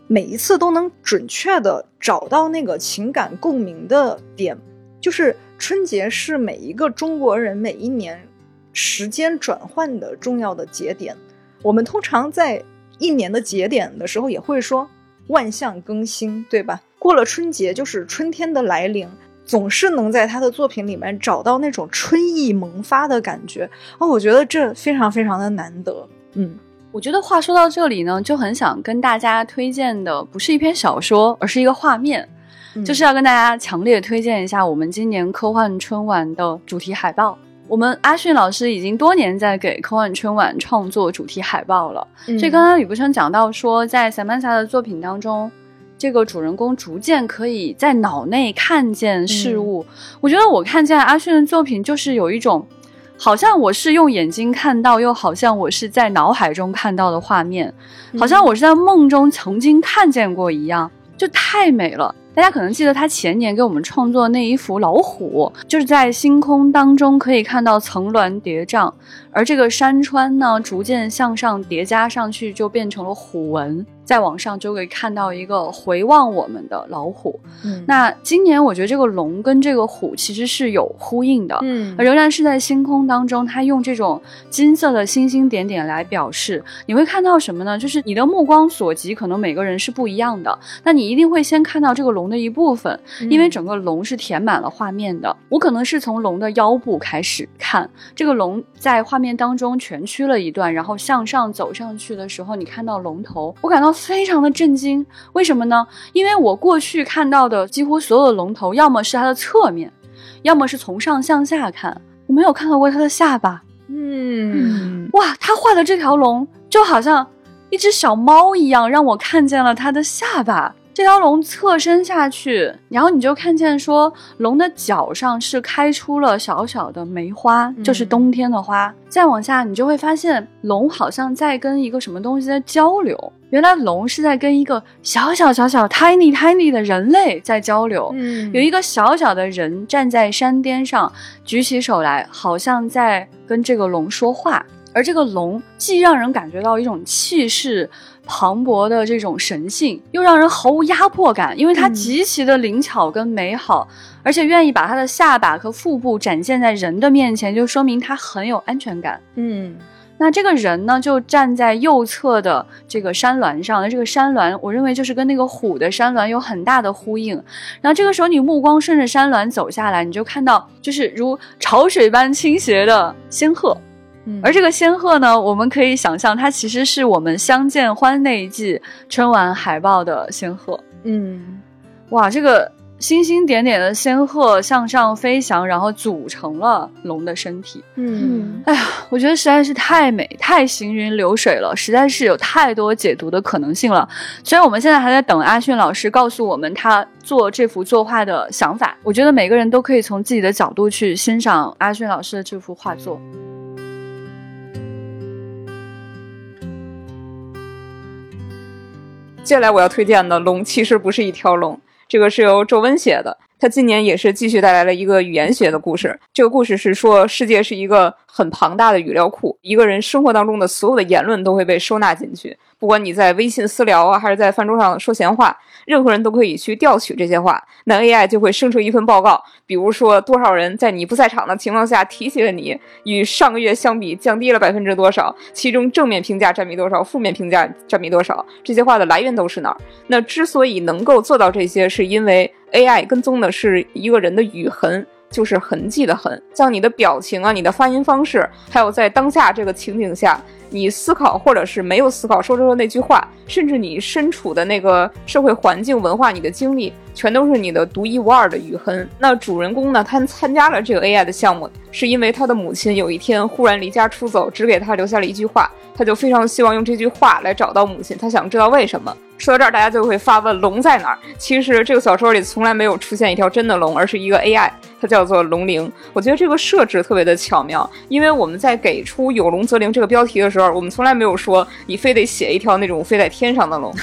每一次都能准确的找到那个情感共鸣的点。就是春节是每一个中国人每一年时间转换的重要的节点。我们通常在一年的节点的时候，也会说万象更新，对吧？过了春节就是春天的来临，总是能在他的作品里面找到那种春意萌发的感觉哦。我觉得这非常非常的难得。嗯，我觉得话说到这里呢，就很想跟大家推荐的不是一篇小说，而是一个画面，就是要跟大家强烈推荐一下我们今年科幻春晚的主题海报。我们阿迅老师已经多年在给科幻春晚创作主题海报了。所以刚刚吕不生讲到说，在萨曼萨的作品当中，这个主人公逐渐可以在脑内看见事物。我觉得我看见阿迅的作品，就是有一种好像我是用眼睛看到，又好像我是在脑海中看到的画面，好像我是在梦中曾经看见过一样，就太美了。大家可能记得他前年给我们创作那一幅老虎，就是在星空当中可以看到层峦叠嶂，而这个山川呢，逐渐向上叠加上去，就变成了虎纹。再往上就可以看到一个回望我们的老虎。嗯，那今年我觉得这个龙跟这个虎其实是有呼应的。嗯，仍然是在星空当中，它用这种金色的星星点点来表示。你会看到什么呢？就是你的目光所及，可能每个人是不一样的。那你一定会先看到这个龙的一部分，因为整个龙是填满了画面的。我可能是从龙的腰部开始看，这个龙在画面当中蜷曲了一段，然后向上走上去的时候，你看到龙头，我感到。非常的震惊，为什么呢？因为我过去看到的几乎所有的龙头，要么是它的侧面，要么是从上向下看，我没有看到过它的下巴。嗯，哇，他画的这条龙就好像一只小猫一样，让我看见了它的下巴。这条龙侧身下去，然后你就看见说，龙的脚上是开出了小小的梅花，就是冬天的花。再往下，你就会发现龙好像在跟一个什么东西在交流。原来龙是在跟一个小小小小 tiny tiny 的人类在交流。嗯，有一个小小的人站在山巅上，举起手来，好像在跟这个龙说话。而这个龙既让人感觉到一种气势。磅礴的这种神性，又让人毫无压迫感，因为它极其的灵巧跟美好，而且愿意把它的下巴和腹部展现在人的面前，就说明它很有安全感。嗯，那这个人呢，就站在右侧的这个山峦上，那这个山峦，我认为就是跟那个虎的山峦有很大的呼应。然后这个时候，你目光顺着山峦走下来，你就看到就是如潮水般倾斜的仙鹤。而这个仙鹤呢，我们可以想象，它其实是我们相见欢那一季春晚海报的仙鹤。嗯，哇，这个星星点点的仙鹤向上飞翔，然后组成了龙的身体。嗯，哎呀，我觉得实在是太美，太行云流水了，实在是有太多解读的可能性了。虽然我们现在还在等阿迅老师告诉我们他做这幅作画的想法，我觉得每个人都可以从自己的角度去欣赏阿迅老师的这幅画作。接下来我要推荐的龙其实不是一条龙，这个是由周温写的。他今年也是继续带来了一个语言学的故事。这个故事是说，世界是一个很庞大的语料库，一个人生活当中的所有的言论都会被收纳进去。不管你在微信私聊啊，还是在饭桌上说闲话，任何人都可以去调取这些话，那 AI 就会生成一份报告。比如说，多少人在你不在场的情况下提起了你，与上个月相比降低了百分之多少？其中正面评价占比多少？负面评价占比多少？这些话的来源都是哪儿？那之所以能够做到这些，是因为 AI 跟踪的是一个人的语痕。就是痕迹的痕，像你的表情啊，你的发音方式，还有在当下这个情景下，你思考或者是没有思考说出的那句话，甚至你身处的那个社会环境、文化、你的经历，全都是你的独一无二的余痕。那主人公呢，他参加了这个 AI 的项目，是因为他的母亲有一天忽然离家出走，只给他留下了一句话，他就非常希望用这句话来找到母亲，他想知道为什么。说到这儿，大家就会发问：龙在哪儿？其实这个小说里从来没有出现一条真的龙，而是一个 AI，它叫做龙灵。我觉得这个设置特别的巧妙，因为我们在给出“有龙则灵”这个标题的时候，我们从来没有说你非得写一条那种飞在天上的龙。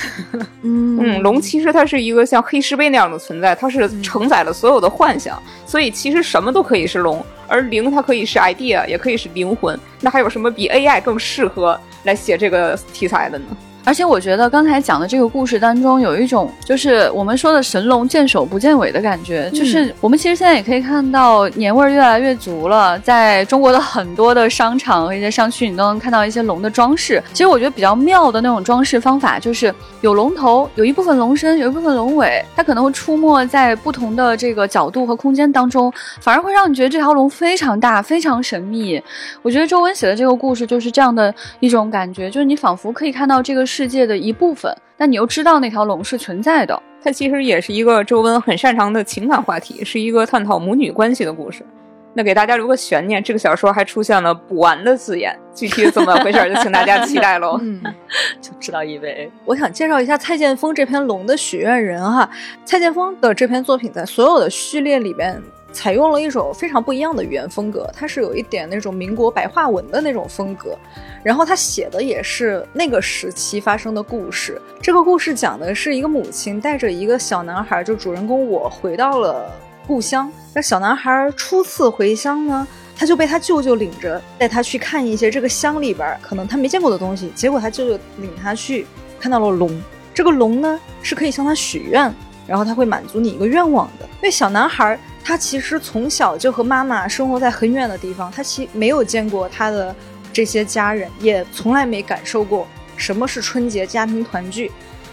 嗯 嗯，龙其实它是一个像黑石碑那样的存在，它是承载了所有的幻想，所以其实什么都可以是龙，而灵它可以是 idea，也可以是灵魂。那还有什么比 AI 更适合来写这个题材的呢？而且我觉得刚才讲的这个故事当中，有一种就是我们说的神龙见首不见尾的感觉。就是我们其实现在也可以看到年味儿越来越足了，在中国的很多的商场和一些商区，你都能看到一些龙的装饰。其实我觉得比较妙的那种装饰方法，就是有龙头，有一部分龙身，有一部分龙尾，它可能会出没在不同的这个角度和空间当中，反而会让你觉得这条龙非常大，非常神秘。我觉得周文写的这个故事就是这样的一种感觉，就是你仿佛可以看到这个。世界的一部分，但你又知道那条龙是存在的。它其实也是一个周温很擅长的情感话题，是一个探讨母女关系的故事。那给大家留个悬念，这个小说还出现了“补完”的字眼，具体怎么回事就请大家期待喽。嗯，就知道一位。我想介绍一下蔡建峰这篇《龙的许愿人》哈。蔡建峰的这篇作品在所有的序列里边。采用了一种非常不一样的语言风格，它是有一点那种民国白话文的那种风格，然后他写的也是那个时期发生的故事。这个故事讲的是一个母亲带着一个小男孩，就主人公我回到了故乡。那小男孩初次回乡呢，他就被他舅舅领着带他去看一些这个乡里边可能他没见过的东西。结果他舅舅领他去看到了龙，这个龙呢是可以向他许愿，然后他会满足你一个愿望的。那小男孩。他其实从小就和妈妈生活在很远的地方，他其没有见过他的这些家人，也从来没感受过什么是春节家庭团聚。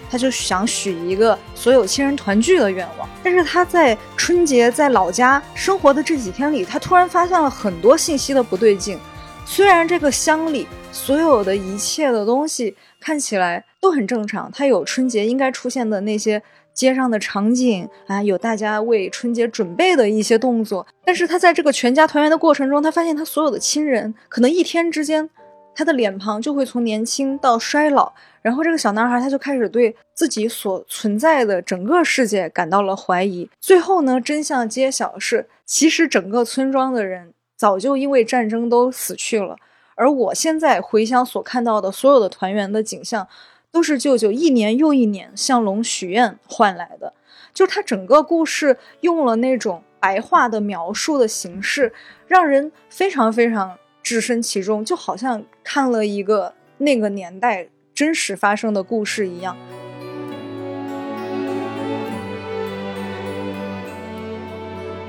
他就想许一个所有亲人团聚的愿望。但是他在春节在老家生活的这几天里，他突然发现了很多信息的不对劲。虽然这个乡里所有的一切的东西看起来都很正常，他有春节应该出现的那些。街上的场景啊，有大家为春节准备的一些动作，但是他在这个全家团圆的过程中，他发现他所有的亲人可能一天之间，他的脸庞就会从年轻到衰老，然后这个小男孩他就开始对自己所存在的整个世界感到了怀疑。最后呢，真相揭晓是，其实整个村庄的人早就因为战争都死去了，而我现在回乡所看到的所有的团圆的景象。都是舅舅一年又一年向龙许愿换来的，就他整个故事用了那种白话的描述的形式，让人非常非常置身其中，就好像看了一个那个年代真实发生的故事一样。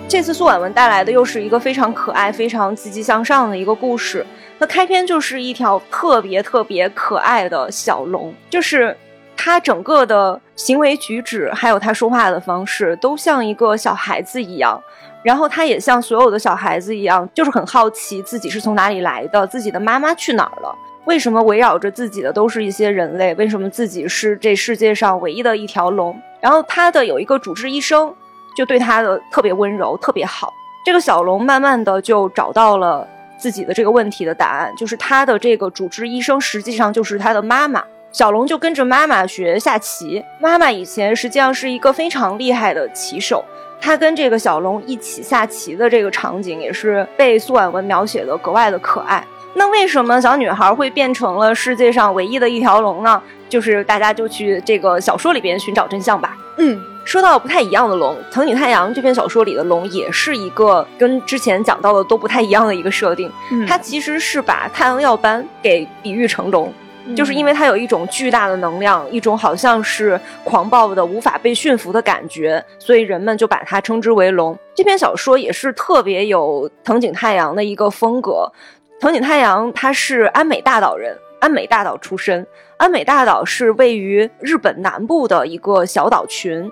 这次苏婉文带来的又是一个非常可爱、非常积极向上的一个故事。它开篇就是一条特别特别可爱的小龙，就是它整个的行为举止，还有它说话的方式，都像一个小孩子一样。然后它也像所有的小孩子一样，就是很好奇自己是从哪里来的，自己的妈妈去哪儿了，为什么围绕着自己的都是一些人类，为什么自己是这世界上唯一的一条龙？然后他的有一个主治医生，就对他的特别温柔，特别好。这个小龙慢慢的就找到了。自己的这个问题的答案，就是他的这个主治医生实际上就是他的妈妈。小龙就跟着妈妈学下棋，妈妈以前实际上是一个非常厉害的棋手。他跟这个小龙一起下棋的这个场景，也是被苏婉文描写的格外的可爱。那为什么小女孩会变成了世界上唯一的一条龙呢？就是大家就去这个小说里边寻找真相吧。嗯，说到不太一样的龙，藤井太阳这篇小说里的龙也是一个跟之前讲到的都不太一样的一个设定。嗯它其实是把太阳耀斑给比喻成龙，就是因为它有一种巨大的能量，一种好像是狂暴的、无法被驯服的感觉，所以人们就把它称之为龙。这篇小说也是特别有藤井太阳的一个风格。藤井太阳他是安美大岛人，安美大岛出身。安美大岛是位于日本南部的一个小岛群，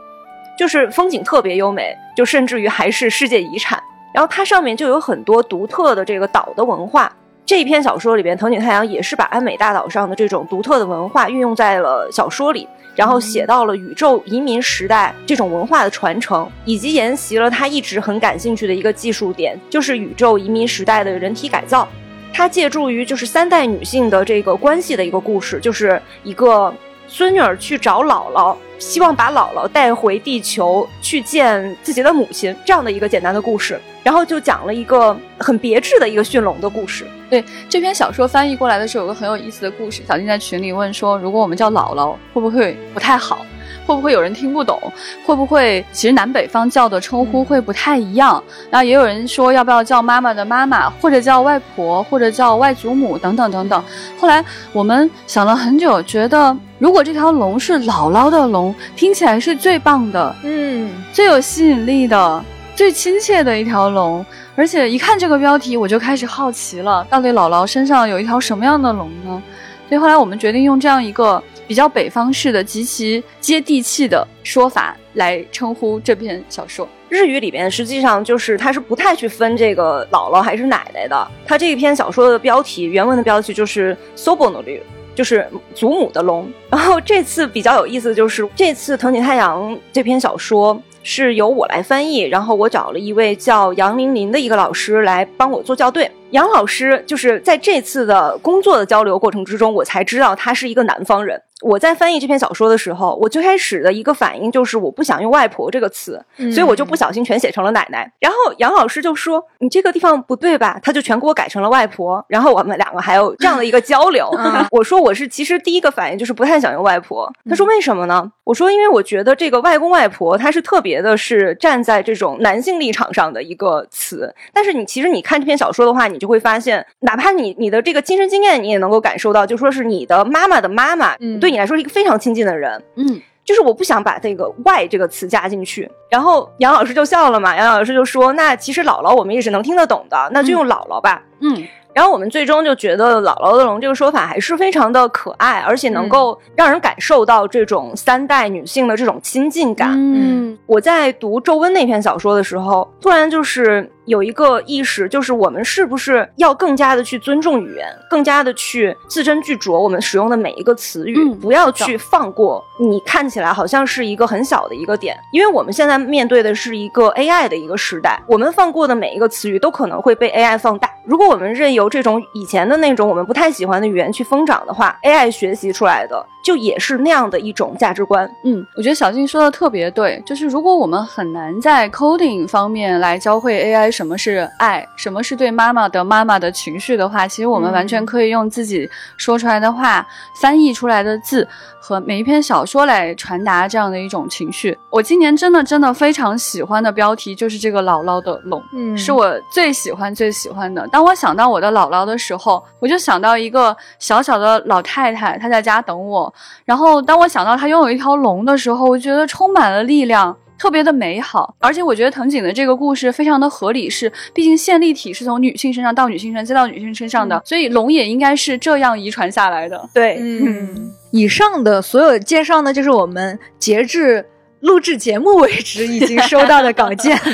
就是风景特别优美，就甚至于还是世界遗产。然后它上面就有很多独特的这个岛的文化。这一篇小说里边，藤井太阳也是把安美大岛上的这种独特的文化运用在了小说里，然后写到了宇宙移民时代这种文化的传承，以及沿袭了他一直很感兴趣的一个技术点，就是宇宙移民时代的人体改造。它借助于就是三代女性的这个关系的一个故事，就是一个孙女儿去找姥姥，希望把姥姥带回地球去见自己的母亲这样的一个简单的故事，然后就讲了一个很别致的一个驯龙的故事。对这篇小说翻译过来的时候，有个很有意思的故事。小金在群里问说，如果我们叫姥姥，会不会不太好？会不会有人听不懂？会不会其实南北方叫的称呼会不太一样？然后也有人说要不要叫妈妈的妈妈，或者叫外婆，或者叫外祖母等等等等。后来我们想了很久，觉得如果这条龙是姥姥的龙，听起来是最棒的，嗯，最有吸引力的、最亲切的一条龙。而且一看这个标题，我就开始好奇了，到底姥姥身上有一条什么样的龙呢？所以后来我们决定用这样一个比较北方式的、极其接地气的说法来称呼这篇小说。日语里边实际上就是它是不太去分这个姥姥还是奶奶的。它这一篇小说的标题，原文的标题就是 “sobo no ryu”，就是祖母的龙。然后这次比较有意思的就是，这次藤井太阳这篇小说是由我来翻译，然后我找了一位叫杨玲玲的一个老师来帮我做校对。杨老师就是在这次的工作的交流过程之中，我才知道他是一个南方人。我在翻译这篇小说的时候，我最开始的一个反应就是我不想用“外婆”这个词，所以我就不小心全写成了奶奶。然后杨老师就说：“你这个地方不对吧？”他就全给我改成了外婆。然后我们两个还有这样的一个交流。我说我是其实第一个反应就是不太想用外婆。他说为什么呢？我说因为我觉得这个外公外婆他是特别的是站在这种男性立场上的一个词。但是你其实你看这篇小说的话，你就会发现，哪怕你你的这个亲身经验，你也能够感受到，就说是你的妈妈的妈妈，嗯对你来说是一个非常亲近的人。嗯，就是我不想把这个“外”这个词加进去，然后杨老师就笑了嘛。杨老师就说：“那其实姥姥我们也是能听得懂的，那就用姥姥吧。嗯，然后我们最终就觉得“姥姥的龙”这个说法还是非常的可爱，而且能够让人感受到这种三代女性的这种亲近感。嗯我在读《皱温》那篇小说的时候，突然就是有一个意识，就是我们是不是要更加的去尊重语言，更加的去字斟句酌我们使用的每一个词语，嗯不要去放过你看起来好像是一个很小的一个点，因为我们现在面对的是一个 AI 的一个时代，我们放过的每一个词语都可能会被 AI 放大。如果我们任由这种以前的那种我们不太喜欢的语言去疯长的话，AI 学习出来的就也是那样的一种价值观。嗯，我觉得小静说的特别对，就是如果我们很难在 coding 方面来教会 AI 什么是爱，什么是对妈妈的妈妈的情绪的话，其实我们完全可以用自己说出来的话、翻译出来的字和每一篇小说来传达这样的一种情绪。我今年真的真的非常喜欢的标题就是这个姥姥的龙，嗯是我最喜欢最喜欢的。当我想到我的姥姥的时候，我就想到一个小小的老太太，她在家等我。然后当我想到她拥有一条龙的时候，我觉得充满了力量。特别的美好，而且我觉得藤井的这个故事非常的合理，是毕竟线粒体是从女性身上到女性身再到女性身上的，所以龙也应该是这样遗传下来的。对，嗯，以上的所有介绍呢，就是我们截至录制节目为止已经收到的稿件。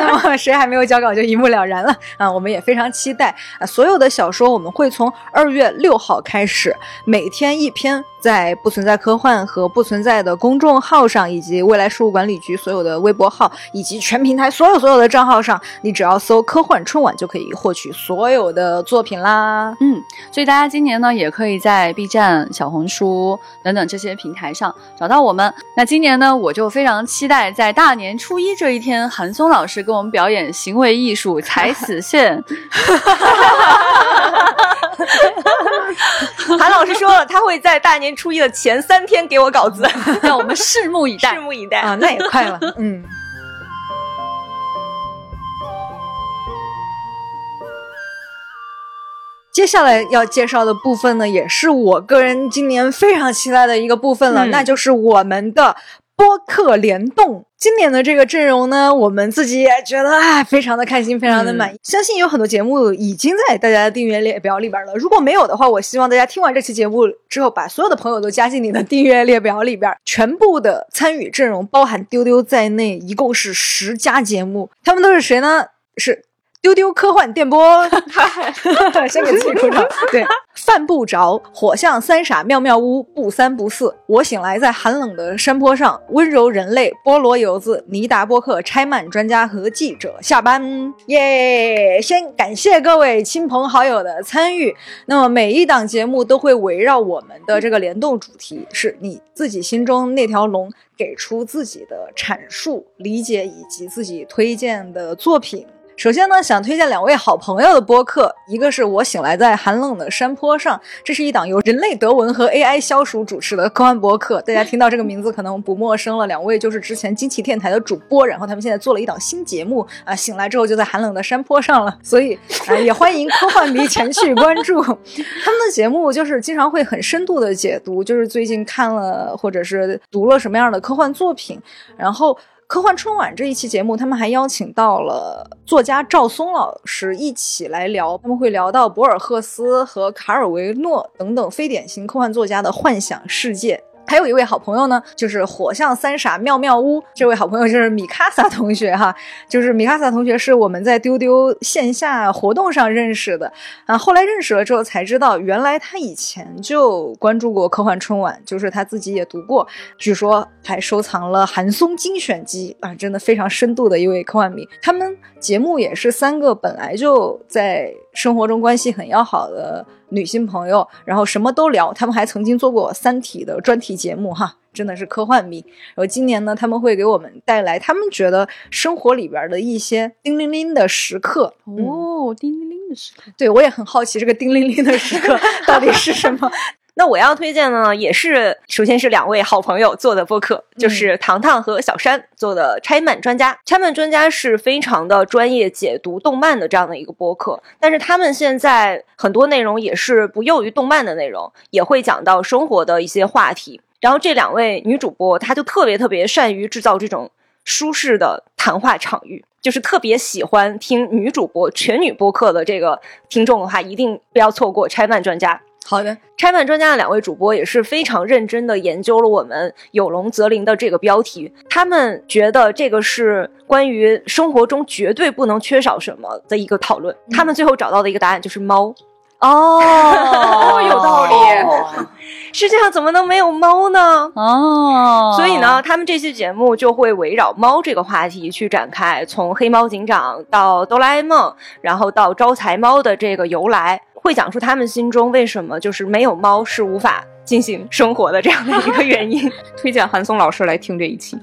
那么谁还没有交稿就一目了然了啊！我们也非常期待啊！所有的小说我们会从二月六号开始，每天一篇在不存在科幻和不存在的公众号上，以及未来事务管理局所有的微博号，以及全平台所有所有的账号上，你只要搜“科幻春晚”就可以获取所有的作品啦。嗯，所以大家今年呢，也可以在 B 站、小红书等等这些平台上找到我们。那今年呢，我就非常期待在大年初一这一天，韩松老师给我们表演行为艺术《踩死线》。韩老师说了，他会在大年初一的前三天给我稿子，让我们拭目以待。拭目以待啊，那也快了，嗯。接下来要介绍的部分呢，也是我个人今年非常期待的一个部分了，嗯那就是我们的播客联动。今年的这个阵容呢，我们自己也觉得啊，非常的开心，非常的满意。相信有很多节目已经在大家的订阅列表里边了。如果没有的话，我希望大家听完这期节目之后，把所有的朋友都加进你的订阅列表里边。全部的参与阵容，包含丢丢在内，一共是十家节目。他们都是谁呢？是丢丢科幻电波，先给自己鼓掌。对，犯不着，火象三傻妙妙屋，不三不四。我醒来在寒冷的山坡上，温柔人类，菠萝油子，尼达波克，拆漫专家和记者下班，耶！先感谢各位亲朋好友的参与。那么每一档节目都会围绕我们的这个联动主题，是你自己心中那条龙，给出自己的阐述、理解以及自己推荐的作品。首先呢，想推荐两位好朋友的播客，一个是我醒来在寒冷的山坡上，这是一档由人类德文和 AI 消暑主持的科幻播客，大家听到这个名字可能不陌生了。两位就是之前惊奇电台的主播，然后他们现在做了一档新节目啊，醒来之后就在寒冷的山坡上了，所以啊，也欢迎科幻迷前去关注 他们的节目，就是经常会很深度的解读，就是最近看了或者是读了什么样的科幻作品，然后。科幻春晚这一期节目，他们还邀请到了作家赵松老师一起来聊，他们会聊到博尔赫斯和卡尔维诺等等非典型科幻作家的幻想世界。还有一位好朋友呢，就是火象三傻妙妙屋。这位好朋友就是米卡萨同学哈，就是米卡萨同学是我们在丢丢线下活动上认识的啊。后来认识了之后才知道，原来他以前就关注过科幻春晚，就是他自己也读过，据说还收藏了韩松精选集啊，真的非常深度的一位科幻迷。他们节目也是三个本来就在生活中关系很要好的。女性朋友，然后什么都聊。他们还曾经做过《三体》的专题节目，哈，真的是科幻迷。然后今年呢，他们会给我们带来他们觉得生活里边的一些叮铃铃的时刻。哦，叮铃铃的时刻，对我也很好奇，这个叮铃铃的时刻 到底是什么？那我要推荐的呢，也是首先是两位好朋友做的播客，就是糖糖和小山做的《拆漫专家》。拆漫专家是非常的专业解读动漫的这样的一个播客，但是他们现在很多内容也是不囿于动漫的内容，也会讲到生活的一些话题。然后这两位女主播，她就特别特别善于制造这种舒适的谈话场域。就是特别喜欢听女主播全女播客的这个听众的话，一定不要错过《拆漫专家》。好的，拆漫专家的两位主播也是非常认真的研究了我们“有龙则灵”的这个标题，他们觉得这个是关于生活中绝对不能缺少什么的一个讨论。他们最后找到的一个答案就是猫。哦 有道理世界上怎么能没有猫呢？哦，所以呢，他们这期节目就会围绕猫这个话题去展开，从黑猫警长到哆啦 A 梦，然后到招财猫的这个由来，会讲出他们心中为什么就是没有猫是无法进行生活的这样的一个原因。推荐韩松老师来听这一期。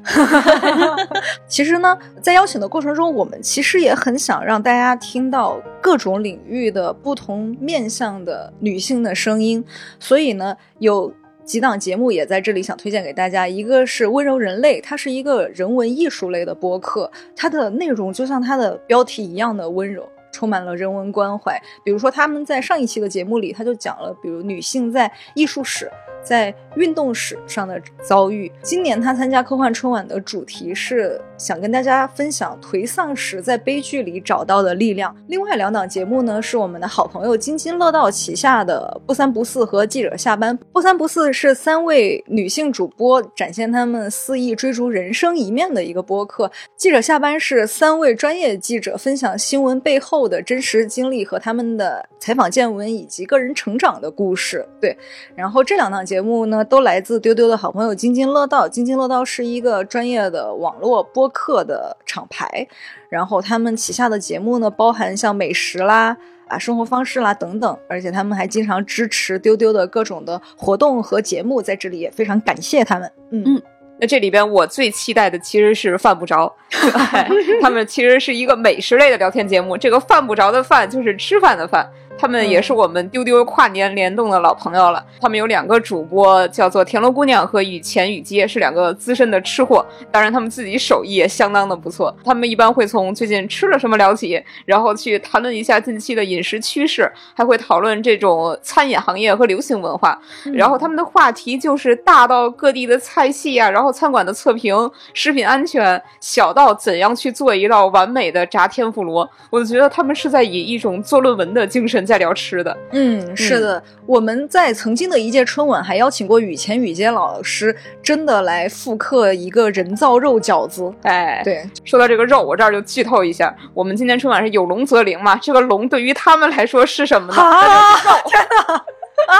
其实呢，在邀请的过程中，我们其实也很想让大家听到各种领域的不同面向的女性的声音，所以呢，有几档节目也在这里想推荐给大家。一个是《温柔人类》，它是一个人文艺术类的播客，它的内容就像它的标题一样的温柔。充满了人文关怀，比如说他们在上一期的节目里，他就讲了，比如女性在艺术史、在运动史上的遭遇。今年他参加科幻春晚的主题是想跟大家分享颓丧时在悲剧里找到的力量。另外两档节目呢，是我们的好朋友津津乐道旗下的《不三不四》和《记者下班》。《不三不四》是三位女性主播展现她们肆意追逐人生一面的一个播客，《记者下班》是三位专业记者分享新闻背后的真实经历和他们的采访见闻以及个人成长的故事。对，然后这两档节目呢，都来自丢丢的好朋友津津乐道。津津乐道是一个专业的网络播客的厂牌，然后他们旗下的节目呢，包含像美食啦。啊，生活方式啦等等，而且他们还经常支持丢丢的各种的活动和节目，在这里也非常感谢他们。嗯嗯那这里边我最期待的其实是犯不着，他们其实是一个美食类的聊天节目。这个犯不着的饭就是吃饭的饭。他们也是我们丢丢跨年联动的老朋友了。他们有两个主播，叫做田螺姑娘和雨前雨街，是两个资深的吃货。当然，他们自己手艺也相当的不错。他们一般会从最近吃了什么聊起，然后去谈论一下近期的饮食趋势，还会讨论这种餐饮行业和流行文化。然后他们的话题就是大到各地的菜系啊，然后餐馆的测评、食品安全，小到怎样去做一道完美的炸天妇罗。我觉得他们是在以一种做论文的精神在聊吃的。嗯，是的，我们在曾经的一届春晚还邀请过雨前雨街老师，真的来复刻一个人造肉饺子。哎，对，说到这个肉，我这儿就剧透一下，我们今年春晚是有龙则灵嘛？这个龙对于他们来说是什么呢？啊！天哪！啊！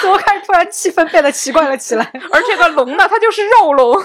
怎么开始突然气氛变得奇怪了起来？而这个龙呢，它就是肉龙。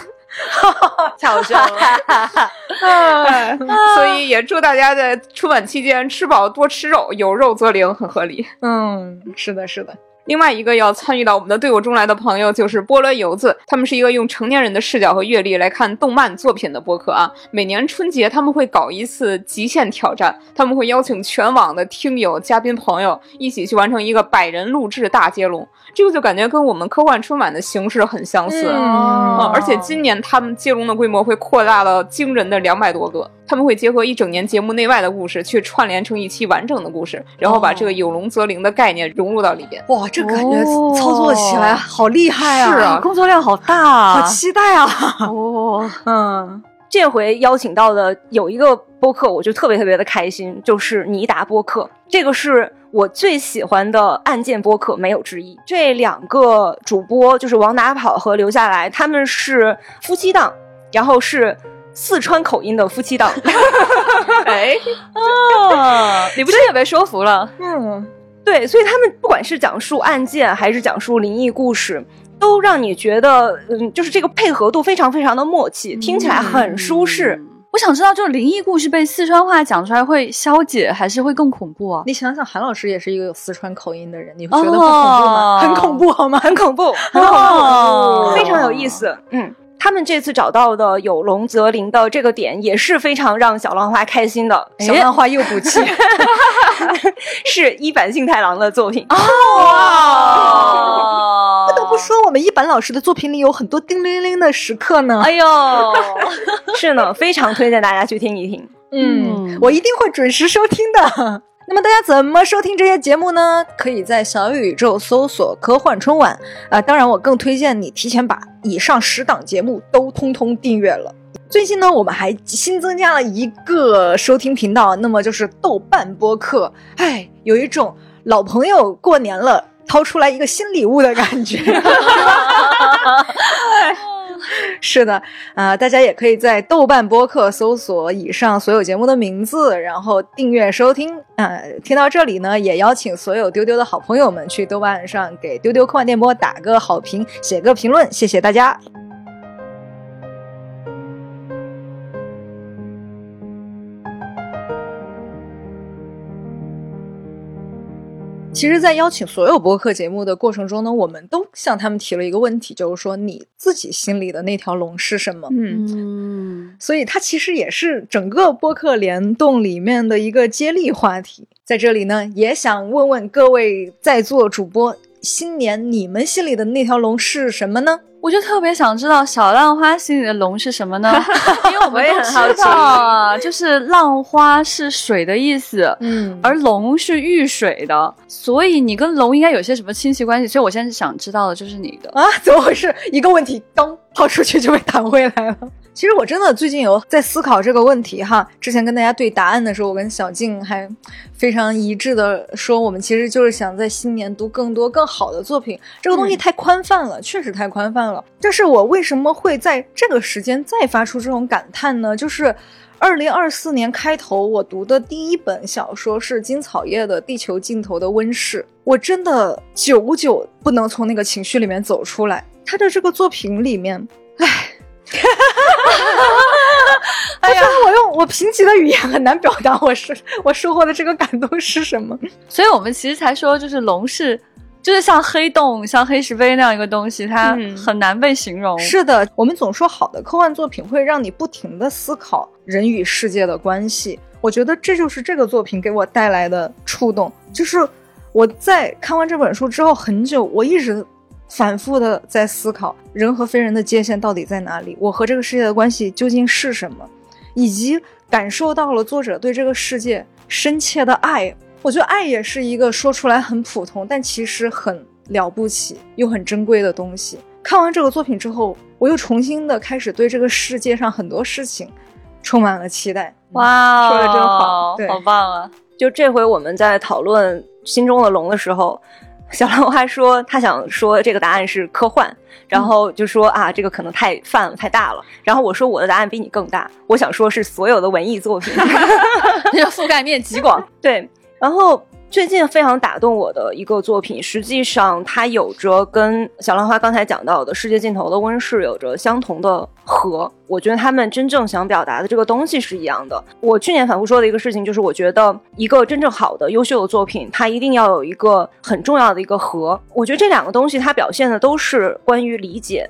太好笑了，哎所以也祝大家在春晚期间吃饱多吃肉，有肉则灵，很合理。嗯，是的，是的。另外一个要参与到我们的队伍中来的朋友就是菠萝油子，他们是一个用成年人的视角和阅历来看动漫作品的播客啊。每年春节他们会搞一次极限挑战，他们会邀请全网的听友、嘉宾朋友一起去完成一个百人录制大接龙，这个就感觉跟我们科幻春晚的形式很相似。嗯啊，而且今年他们接龙的规模会扩大到惊人的两百多个。他们会结合一整年节目内外的故事，去串联成一期完整的故事，然后把这个有龙则灵的概念融入到里边。哇，这感觉哦操作起来好厉害啊！是啊工作量好大啊！好期待啊！哦，嗯，这回邀请到的有一个播客，我就特别特别的开心，就是尼达播客。这个是我最喜欢的案件播客，没有之一。这两个主播就是往哪跑和留下来，他们是夫妻档，然后是四川口音的夫妻档。哎，哦，你不是也被说服了？嗯，对，所以他们不管是讲述案件还是讲述灵异故事，都让你觉得，嗯，就是这个配合度非常非常的默契，听起来很舒适。嗯我想知道，就是灵异故事被四川话讲出来会消解，还是会更恐怖啊？你想想，韩老师也是一个有四川口音的人，你会觉得不恐怖吗？哦很恐怖好吗？很恐怖，很恐怖，哦非常有意思。嗯，他们这次找到的有龙则灵的这个点也是非常让小浪花开心的，小浪花又补气。是一坂幸太郎的作品。哦不得不说，我们一坂老师的作品里有很多叮铃铃的时刻呢。哎呦，是呢，非常推荐大家去听一听。嗯，我一定会准时收听的。那么大家怎么收听这些节目呢？可以在小宇宙搜索“科幻春晚”啊、当然，我更推荐你提前把以上十档节目都通通订阅了。最近呢，我们还新增加了一个收听频道，那么就是豆瓣播客。哎，有一种老朋友过年了，掏出来一个新礼物的感觉。是的，啊、大家也可以在豆瓣播客搜索以上所有节目的名字，然后订阅收听。呃，听到这里呢，也邀请所有丢丢的好朋友们去豆瓣上给丢丢科幻电波打个好评，写个评论，谢谢大家。其实，在邀请所有播客节目的过程中呢，我们都向他们提了一个问题，就是说你自己心里的那条龙是什么？嗯，嗯，所以它其实也是整个播客联动里面的一个接力话题。在这里呢，也想问问各位在座主播，新年你们心里的那条龙是什么呢？我就特别想知道小浪花心里的龙是什么呢？因为我们都很好奇知道啊，就是浪花是水的意思。嗯而龙是遇水的，所以你跟龙应该有些什么亲戚关系？所以我现在想知道的就是你的。啊，怎么回事？一个问题刚抛出去就被弹回来了。其实我真的最近有在思考这个问题哈。之前跟大家对答案的时候，我跟小静还非常一致的说，我们其实就是想在新年读更多更好的作品。这个东西太宽泛了，确实太宽泛了。但是我为什么会在这个时间再发出这种感叹呢？就是二零二四年开头，我读的第一本小说是金草叶的《地球尽头的温室》，我真的久久不能从那个情绪里面走出来。他的这个作品里面，唉。哎呀，我用我贫瘠的语言很难表达我是我收获的这个感动是什么。所以我们其实才说，就是龙是，就是像黑洞、像黑石碑那样一个东西，它很难被形容。是的，我们总说好的科幻作品会让你不停的思考人与世界的关系，我觉得这就是这个作品给我带来的触动。就是我在看完这本书之后很久，我一直。反复的在思考人和非人的界限到底在哪里，我和这个世界的关系究竟是什么，以及感受到了作者对这个世界深切的爱。我觉得爱也是一个说出来很普通，但其实很了不起又很珍贵的东西。看完这个作品之后，我又重新的开始对这个世界上很多事情充满了期待。哇，说的真好，好棒啊！就这回我们在讨论心中的龙的时候。小兰花说，他想说这个答案是科幻，然后就说啊，这个可能太泛了，太大了。然后我说我的答案比你更大，我想说是所有的文艺作品，那个覆盖面极广。对，然后。最近非常打动我的一个作品，实际上它有着跟小浪花刚才讲到的世界尽头的温室有着相同的和。我觉得他们真正想表达的这个东西是一样的。我去年反复说的一个事情就是，我觉得一个真正好的、优秀的作品，它一定要有一个很重要的一个和。我觉得这两个东西它表现的都是关于理解。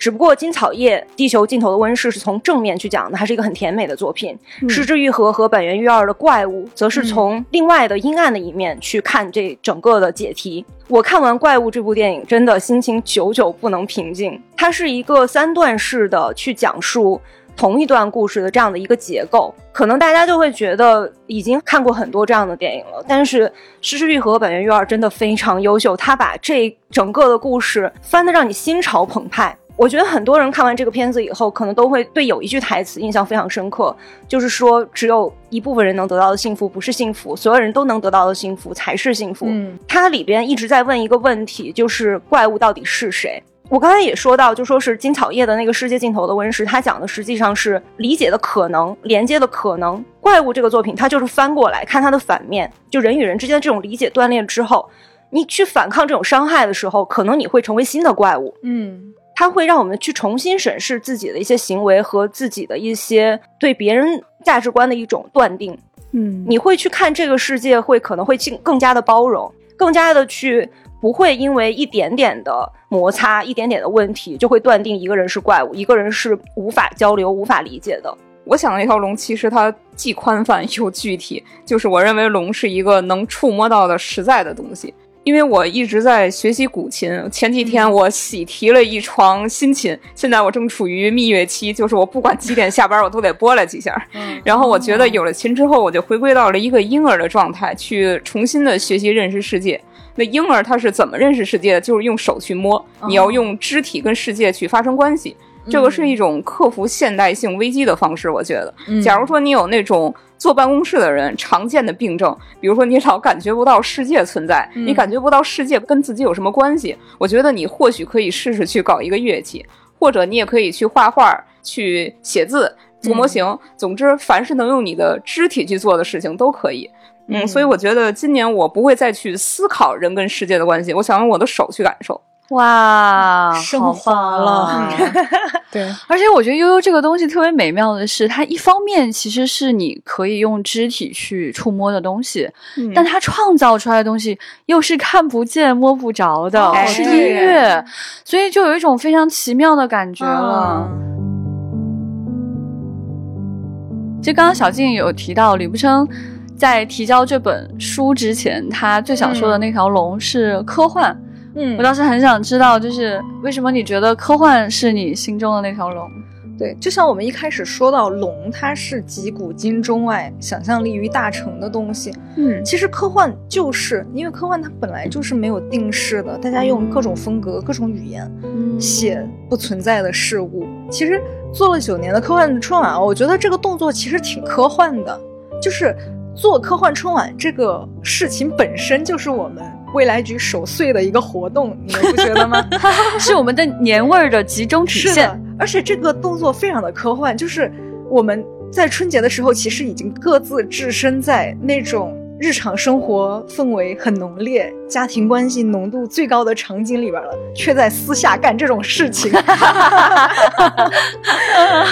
只不过金草叶地球尽头的温室是从正面去讲的，它是一个很甜美的作品。失之愈合和本源愈二的怪物，则是从另外的阴暗的一面去看这整个的解题。我看完怪物这部电影，真的心情久久不能平静。它是一个三段式的去讲述同一段故事的这样的一个结构，可能大家就会觉得已经看过很多这样的电影了。但是失之愈合和本源愈二真的非常优秀，他把这整个的故事翻得让你心潮澎湃。我觉得很多人看完这个片子以后，可能都会对有一句台词印象非常深刻，就是说只有一部分人能得到的幸福不是幸福，所有人都能得到的幸福才是幸福。嗯，它里边一直在问一个问题，就是怪物到底是谁？我刚才也说到，就说是金草叶的那个世界尽头的温室，它讲的实际上是理解的可能，连接的可能。怪物这个作品，它就是翻过来看它的反面，就人与人之间的这种理解断裂之后，你去反抗这种伤害的时候，可能你会成为新的怪物。嗯。它会让我们去重新审视自己的一些行为和自己的一些对别人价值观的一种断定。嗯，你会去看这个世界，会可能会更更加的包容，更加的去不会因为一点点的摩擦、一点点的问题，就会断定一个人是怪物，一个人是无法交流、无法理解的。我想那条龙其实它既宽泛又具体，就是我认为龙是一个能触摸到的实在的东西。因为我一直在学习古琴，前几天我喜提了一床新琴，现在我正处于蜜月期，就是我不管几点下班，我都得拨了几下。然后我觉得有了琴之后，我就回归到了一个婴儿的状态，去重新的学习认识世界。那婴儿他是怎么认识世界的？就是用手去摸，你要用肢体跟世界去发生关系。这个是一种克服现代性危机的方式，我觉得。假如说你有那种坐办公室的人常见的病症，比如说你老感觉不到世界存在，你感觉不到世界跟自己有什么关系，我觉得你或许可以试试去搞一个乐器，或者你也可以去画画、去写字、做模型。总之，凡是能用你的肢体去做的事情都可以。嗯，所以我觉得今年我不会再去思考人跟世界的关系，我想用我的手去感受。哇，升华了，对，而且我觉得悠悠这个东西特别美妙的是，它一方面其实是你可以用肢体去触摸的东西，但它创造出来的东西又是看不见摸不着的，是音乐，所以就有一种非常奇妙的感觉了。就刚刚小静有提到，李不生在提交这本书之前，他最想说的那条龙是科幻。嗯，我倒是很想知道，就是为什么你觉得科幻是你心中的那条龙？对，就像我们一开始说到龙，它是集古今中外想象力于大成的东西。嗯其实科幻就是因为科幻它本来就是没有定式的，大家用各种风格、各种语言写不存在的事物。其实做了九年的科幻春晚啊，我觉得这个动作其实挺科幻的，就是做科幻春晚这个事情本身就是我们未来局守岁的一个活动，你们不觉得吗？是我们的年味儿的集中体是的现。，而且这个动作非常的科幻，就是我们在春节的时候，其实已经各自置身在那种日常生活氛围很浓烈、家庭关系浓度最高的场景里边了，却在私下干这种事情，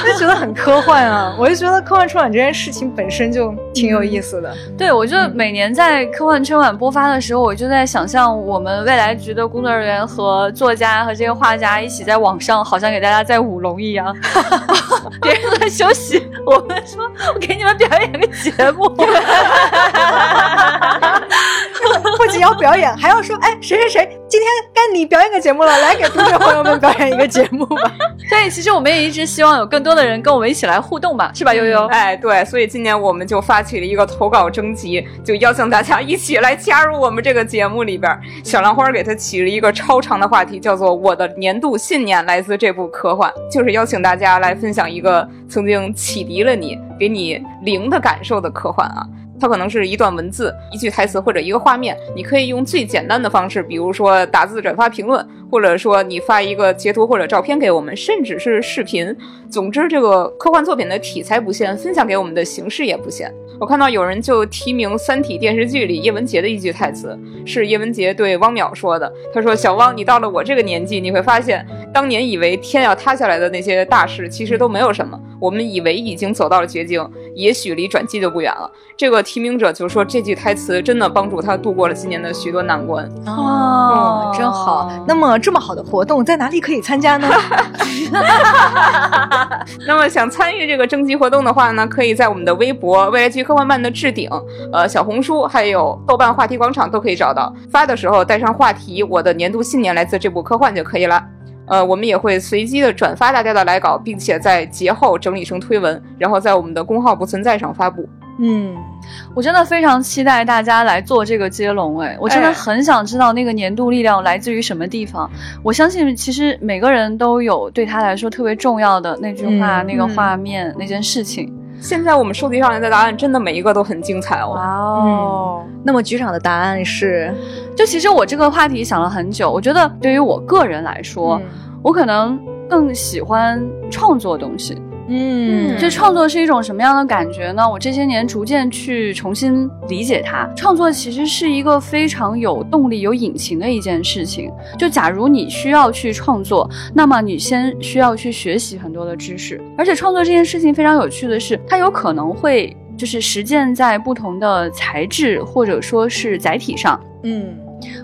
就觉得很科幻啊！我就觉得科幻春晚这件事情本身就挺有意思的。对，我就每年在科幻春晚播发的时候，我就在想象我们未来局的工作人员和作家和这些画家一起在网上，好像给大家在舞龙一样。别人都在休息，我们说我给你们表演个节目。不仅要表演，还要说，哎，谁谁谁，今天该你表演个节目了，来给读者朋友们表演一个节目吧。对，其实我们也一直希望有更多的人跟我们一起来互动吧，是吧，悠悠？哎，对，所以今年我们就发起了一个投稿征集，就邀请大家一起来加入我们这个节目里边儿。小兰花给它起了一个超长的话题，叫做“我的年度信念来自这部科幻”，就是邀请大家来分享一个曾经启迪了你、给你零的感受的科幻啊。它可能是一段文字、一句台词或者一个画面，你可以用最简单的方式，比如说打字、转发、评论，或者说你发一个截图或者照片给我们，甚至是视频。总之，这个科幻作品的题材不限，分享给我们的形式也不限。我看到有人就提名《三体》电视剧里叶文洁的一句台词，是叶文洁对汪淼说的。他说：“小汪，你到了我这个年纪，你会发现，当年以为天要塌下来的那些大事，其实都没有什么。我们以为已经走到了绝境，也许离转机就不远了。”这个提名者就说这句台词真的帮助他度过了今年的许多难关。哦，真好。那么这么好的活动在哪里可以参加呢？那么想参与这个征集活动的话呢，可以在我们的微博“未来局科幻办”的置顶、呃小红书还有豆瓣话题广场都可以找到。发的时候带上话题“我的年度信念来自这部科幻”就可以了。呃，我们也会随机的转发大家的来稿，并且在节后整理成推文，然后在我们的公号不存在上发布。嗯，我真的非常期待大家来做这个接龙，哎，我真的哎很想知道那个年度力量来自于什么地方。我相信，其实每个人都有对他来说特别重要的那句话、嗯那个画面、那件事情。现在我们收集上来的答案真的每一个都很精彩哦。哦，那么局长的答案是，就其实我这个话题想了很久，我觉得对于我个人来说，我可能更喜欢创作东西。嗯这创作是一种什么样的感觉呢？我这些年逐渐去重新理解它。创作其实是一个非常有动力、有引擎的一件事情。就假如你需要去创作，那么你先需要去学习很多的知识。而且创作这件事情非常有趣的是，它有可能会就是实践在不同的材质或者说是载体上。嗯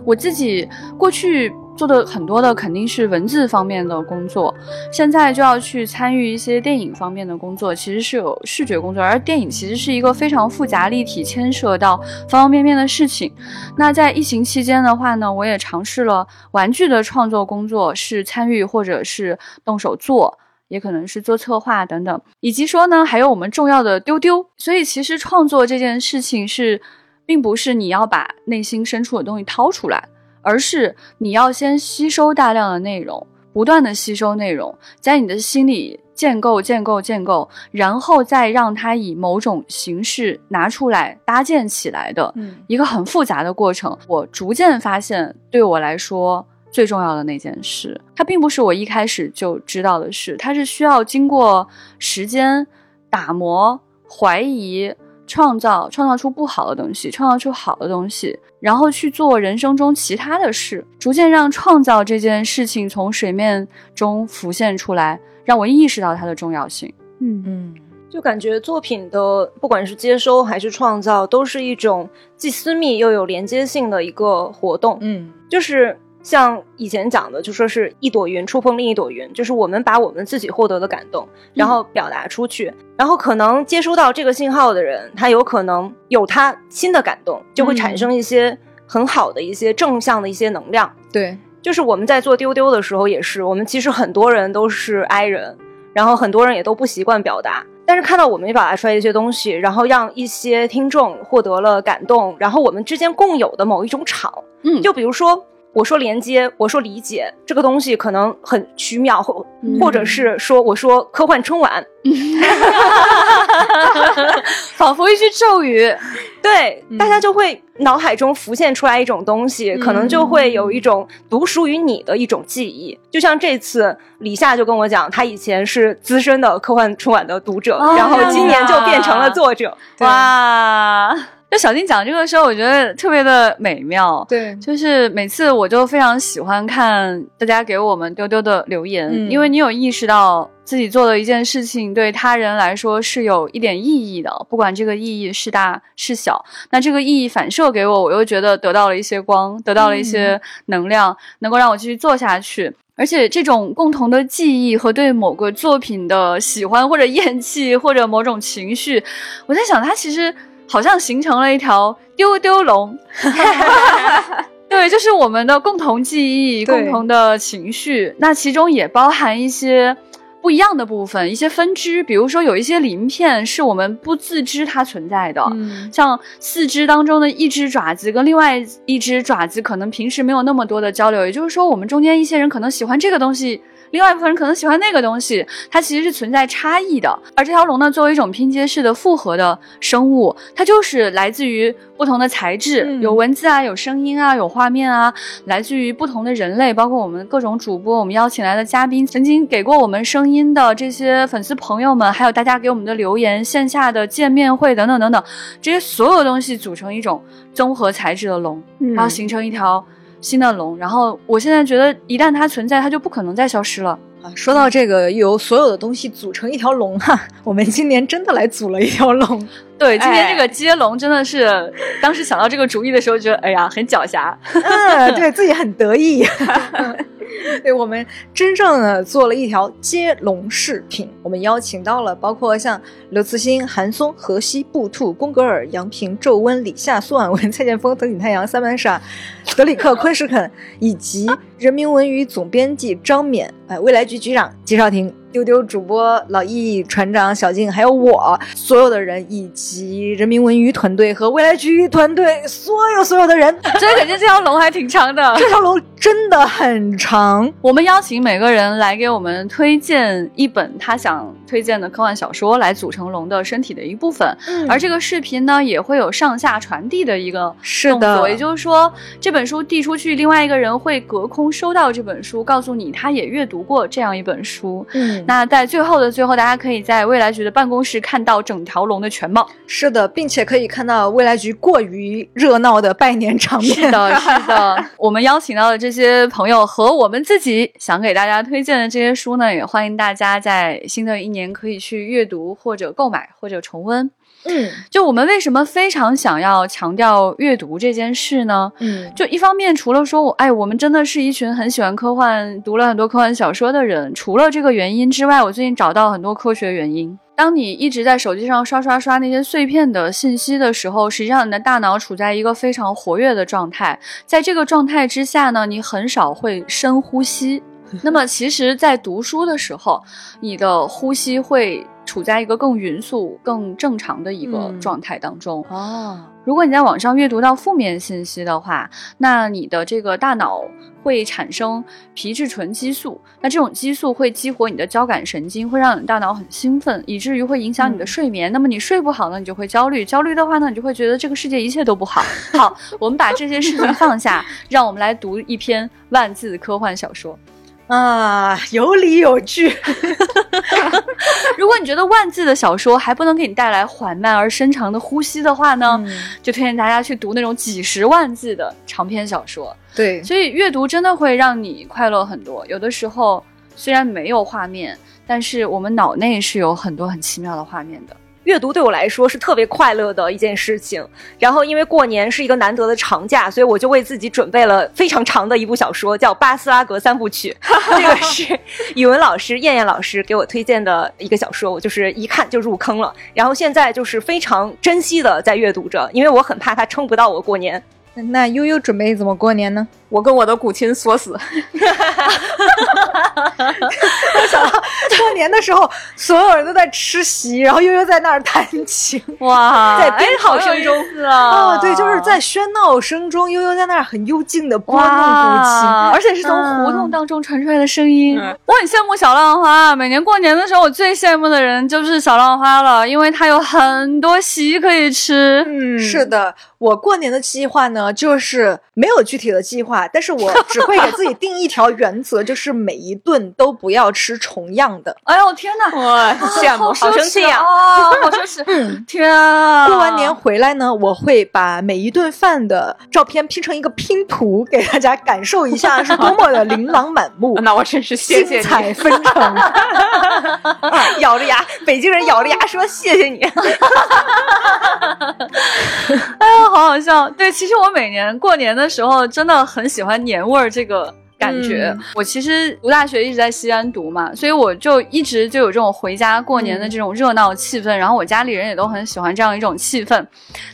我自己过去做的很多的肯定是文字方面的工作，现在就要去参与一些电影方面的工作，其实是有视觉工作，而电影其实是一个非常复杂、立体、牵涉到方方面面的事情。那在疫情期间的话呢，我也尝试了玩具的创作工作，是参与或者是动手做。也可能是做策划等等，以及说呢，还有我们重要的丢丢。所以其实创作这件事情是，并不是你要把内心深处的东西掏出来，而是你要先吸收大量的内容，不断的吸收内容，在你的心里建构、建构、建构，然后再让它以某种形式拿出来搭建起来的嗯一个很复杂的过程。我逐渐发现，对我来说。最重要的那件事，它并不是我一开始就知道的事，它是需要经过时间打磨、怀疑、创造，创造出不好的东西，创造出好的东西，然后去做人生中其他的事，逐渐让创造这件事情从水面中浮现出来，让我意识到它的重要性。嗯嗯就感觉作品的不管是接收还是创造，都是一种既私密又有连接性的一个活动。嗯就是像以前讲的，就说是一朵云触碰另一朵云，就是我们把我们自己获得的感动，然后表达出去，然后可能接收到这个信号的人，他有可能有他新的感动，就会产生一些很好的一些正向的一些能量。对，就是我们在做丢丢的时候也是，我们其实很多人都是 I 人，然后很多人也都不习惯表达。但是看到我们表达出来一些东西，然后让一些听众获得了感动，然后我们之间共有的某一种场，嗯就比如说。我说连接，我说理解，这个东西可能很虚妙，或、或者是说我说科幻春晚 仿佛一句咒语。对，嗯大家就会脑海中浮现出来一种东西，可能就会有一种独属于你的一种记忆。就像这次李夏就跟我讲，他以前是资深的科幻春晚的读者，哦然后今年就变成了作者。哇！就小金讲这个时候，我觉得特别的美妙。对，就是每次我就非常喜欢看大家给我们丢丢的留言，嗯因为你有意识到自己做的一件事情对他人来说是有一点意义的，不管这个意义是大是小，那这个意义反射给我，我又觉得得到了一些光，得到了一些能量，能够让我继续做下去。而且这种共同的记忆和对某个作品的喜欢或者厌弃或者某种情绪，我在想，它其实好像形成了一条丢丢龙。对，就是我们的共同记忆、共同的情绪，那其中也包含一些不一样的部分，一些分支。比如说，有一些鳞片是我们不自知它存在的，嗯像四肢当中的一只爪子跟另外一只爪子，可能平时没有那么多的交流。也就是说，我们中间一些人可能喜欢这个东西。另外一部分人可能喜欢那个东西，它其实是存在差异的。而这条龙呢，作为一种拼接式的复合的生物，它就是来自于不同的材质，嗯有文字啊，有声音啊，有画面啊，来自于不同的人类，包括我们各种主播，我们邀请来的嘉宾，曾经给过我们声音的这些粉丝朋友们，还有大家给我们的留言、线下的见面会等等等等，这些所有东西组成一种综合材质的龙，嗯然后形成一条新的龙。然后我现在觉得，一旦它存在，它就不可能再消失了。啊，说到这个由所有的东西组成一条龙哈，我们今年真的来组了一条龙。对，今年哎这个接龙真的是，当时想到这个主意的时候，觉得哎呀，很狡黠。嗯，对自己很得意。对我们真正的做了一条接龙视频，我们邀请到了包括像刘慈欣、韩松、荷西、布兔、宫格尔、杨平、皱温、李夏、苏婉文、蔡剑锋、藤井太阳、三班傻、德里克、昆士肯，以及人民文娱总编辑张冕，哎，未来局局长季少廷。丢丢主播老易、船长小静，还有我所有的人，以及人民文娱团队和未来局团队所有所有的人，所以感觉这条龙还挺长的。这条龙真的很长。我们邀请每个人来给我们推荐一本他想推荐的科幻小说，来组成龙的身体的一部分。嗯而这个视频呢，也会有上下传递的一个是动作，的也就是说，这本书递出去，另外一个人会隔空收到这本书，告诉你他也阅读过这样一本书。嗯，那在最后的最后，大家可以在未来局的办公室看到整条龙的全貌。是的，并且可以看到未来局过于热闹的拜年场面。是的，是的，我们邀请到的这些朋友和我们自己想给大家推荐的这些书呢，也欢迎大家在新的一年可以去阅读或者购买或者重温。嗯就我们为什么非常想要强调阅读这件事呢？嗯就一方面，除了说我哎，我们真的是一群很喜欢科幻、读了很多科幻小说的人，除了这个原因之外，我最近找到很多科学原因。当你一直在手机上刷刷刷那些碎片的信息的时候，实际上你的大脑处在一个非常活跃的状态，在这个状态之下呢，你很少会深呼吸。那么，其实，在读书的时候，你的呼吸会处在一个更匀速、更正常的一个嗯状态当中。哦，如果你在网上阅读到负面信息的话，那你的这个大脑会产生皮质醇激素，那这种激素会激活你的交感神经，会让你的大脑很兴奋，以至于会影响你的睡眠。那么你睡不好呢，你就会焦虑，焦虑的话呢，你就会觉得这个世界一切都不好。好，我们把这些事情放下，让我们来读一篇万字科幻小说。啊，有理有据。如果你觉得万字的小说还不能给你带来缓慢而深长的呼吸的话呢，嗯就推荐大家去读那种几十万字的长篇小说。对，所以阅读真的会让你快乐很多。有的时候虽然没有画面，但是我们脑内是有很多很奇妙的画面的。阅读对我来说是特别快乐的一件事情。然后因为过年是一个难得的长假，所以我就为自己准备了非常长的一部小说，叫《巴斯拉格三部曲》。这个是语文老师燕燕老师给我推荐的一个小说，我就是一看就入坑了。然后现在就是非常珍惜的在阅读着，因为我很怕它撑不到我过年。那那悠悠准备怎么过年呢？我跟我的古琴锁死，我想到过年的时候，所有人都在吃席，然后悠悠在那儿弹琴。哇，在鞭炮声中啊！啊，对，就是在喧闹声中，悠悠在那儿很幽静的拨弄古琴，而且是从胡同当中传出来的声音。嗯我很羡慕小浪花，每年过年的时候，我最羡慕的人就是小浪花了，因为他有很多席可以吃。嗯是的，我过年的计划呢，就是没有具体的计划，但是我只会给自己定一条原则，就是每一顿都不要吃重样的。哎呦天哪！哇，羡慕好好生气呀啊！好奢侈。嗯，天啊！过完年回来呢，我会把每一顿饭的照片拼成一个拼图，给大家感受一下是多么的琳琅满目。那我真是谢谢精你。彩纷呈，咬着牙，北京人咬着牙说谢谢你。哎呀，好好笑。对，其实我每年过年的时候，真的很喜欢年味儿这个。感觉、嗯我其实读大学一直在西安读嘛，所以我就一直就有这种回家过年的这种热闹气氛，然后我家里人也都很喜欢这样一种气氛。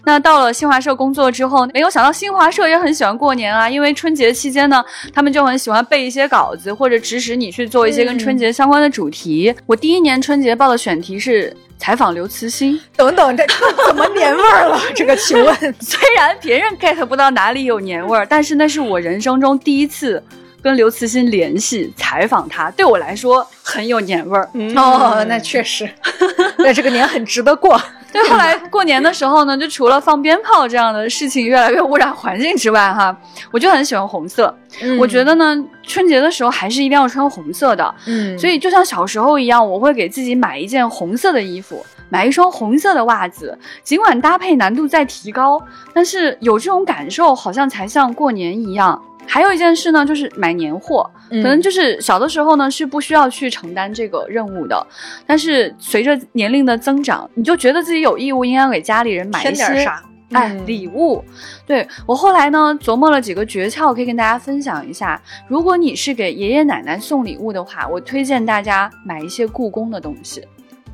那到了新华社工作之后，没有想到新华社也很喜欢过年啊，因为春节期间呢，他们就很喜欢背一些稿子，或者指使你去做一些跟春节相关的主题。我第一年春节报的选题是采访刘慈欣，等等，这这怎么年味儿了？这个请问，虽然别人 get 不到哪里有年味儿，但是那是我人生中第一次跟刘慈欣联系采访他，对我来说很有年味儿。哦，那确实，那这个年很值得过。对，后来过年的时候呢，就除了放鞭炮这样的事情越来越污染环境之外，哈，我就很喜欢红色。我觉得呢，春节的时候还是一定要穿红色的。嗯，所以就像小时候一样，我会给自己买一件红色的衣服，买一双红色的袜子。尽管搭配难度在提高，但是有这种感受，好像才像过年一样。还有一件事呢，就是买年货，可能就是小的时候呢是不需要去承担这个任务的，但是随着年龄的增长，你就觉得自己有义务应该给家里人买一点啥？哎，嗯礼物。对我后来呢，琢磨了几个诀窍，可以跟大家分享一下。如果你是给爷爷奶奶送礼物的话，我推荐大家买一些故宫的东西。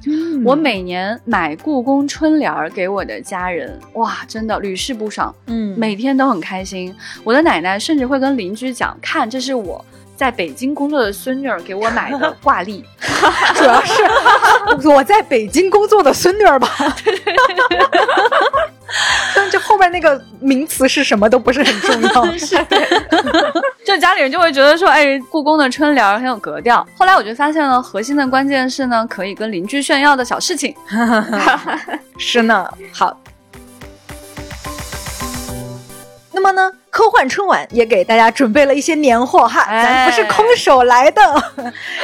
嗯我每年买故宫春联儿给我的家人，哇，真的屡试不爽，嗯每天都很开心。我的奶奶甚至会跟邻居讲，看这是我。在北京工作的孙女儿给我买的挂历，主要是我在北京工作的孙女儿吧。但这后面那个名词是什么都不是很重要。是就家里人就会觉得说，哎，故宫的春联儿很有格调。后来我就发现了，核心的关键是呢，可以跟邻居炫耀的小事情。是呢，好。那么呢，科幻春晚也给大家准备了一些年货哈，咱不是空手来的。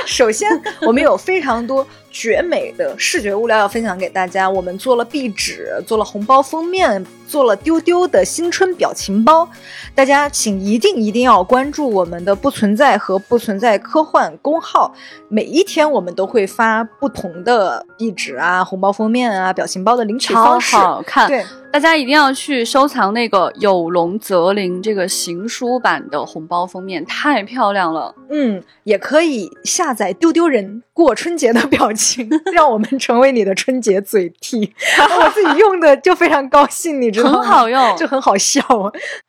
首先，我们有非常多绝美的视觉物料要分享给大家。我们做了壁纸，做了红包封面，做了丢丢的新春表情包。大家请一定一定要关注我们的不存在和不存在科幻公号，每一天我们都会发不同的壁纸啊、红包封面啊、表情包的领取方式。好看，对，大家一定要去收藏那个有龙则灵这个行书版的红包封面，太漂亮了。嗯，也可以下载丢丢人过春节的表情，让我们成为你的春节嘴替。我自己用的就非常高兴，你知 很好用 就很好笑。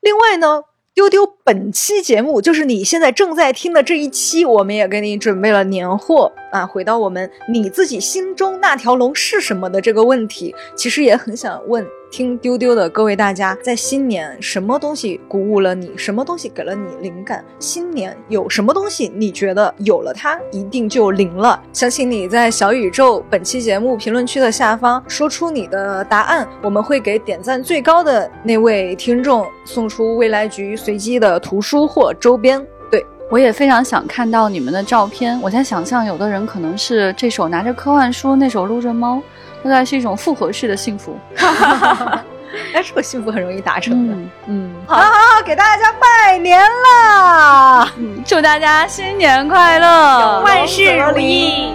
另外呢。丢丢本期节目就是你现在正在听的这一期，我们也给你准备了年货啊。回到我们你自己心中那条龙是什么的这个问题，其实也很想问听丢丢的各位大家，在新年什么东西鼓舞了你？什么东西给了你灵感？新年有什么东西你觉得有了它一定就灵了？相信你在小宇宙本期节目评论区的下方说出你的答案，我们会给点赞最高的那位听众送出未来局随机的图书或周边。对，我也非常想看到你们的照片。我在想象，有的人可能是这手拿着科幻书，那手撸着猫，大概是一种复合式的幸福。但这个幸福很容易达成的。嗯嗯，好好好，给大家拜年啦！祝大家新年快乐，万事如意。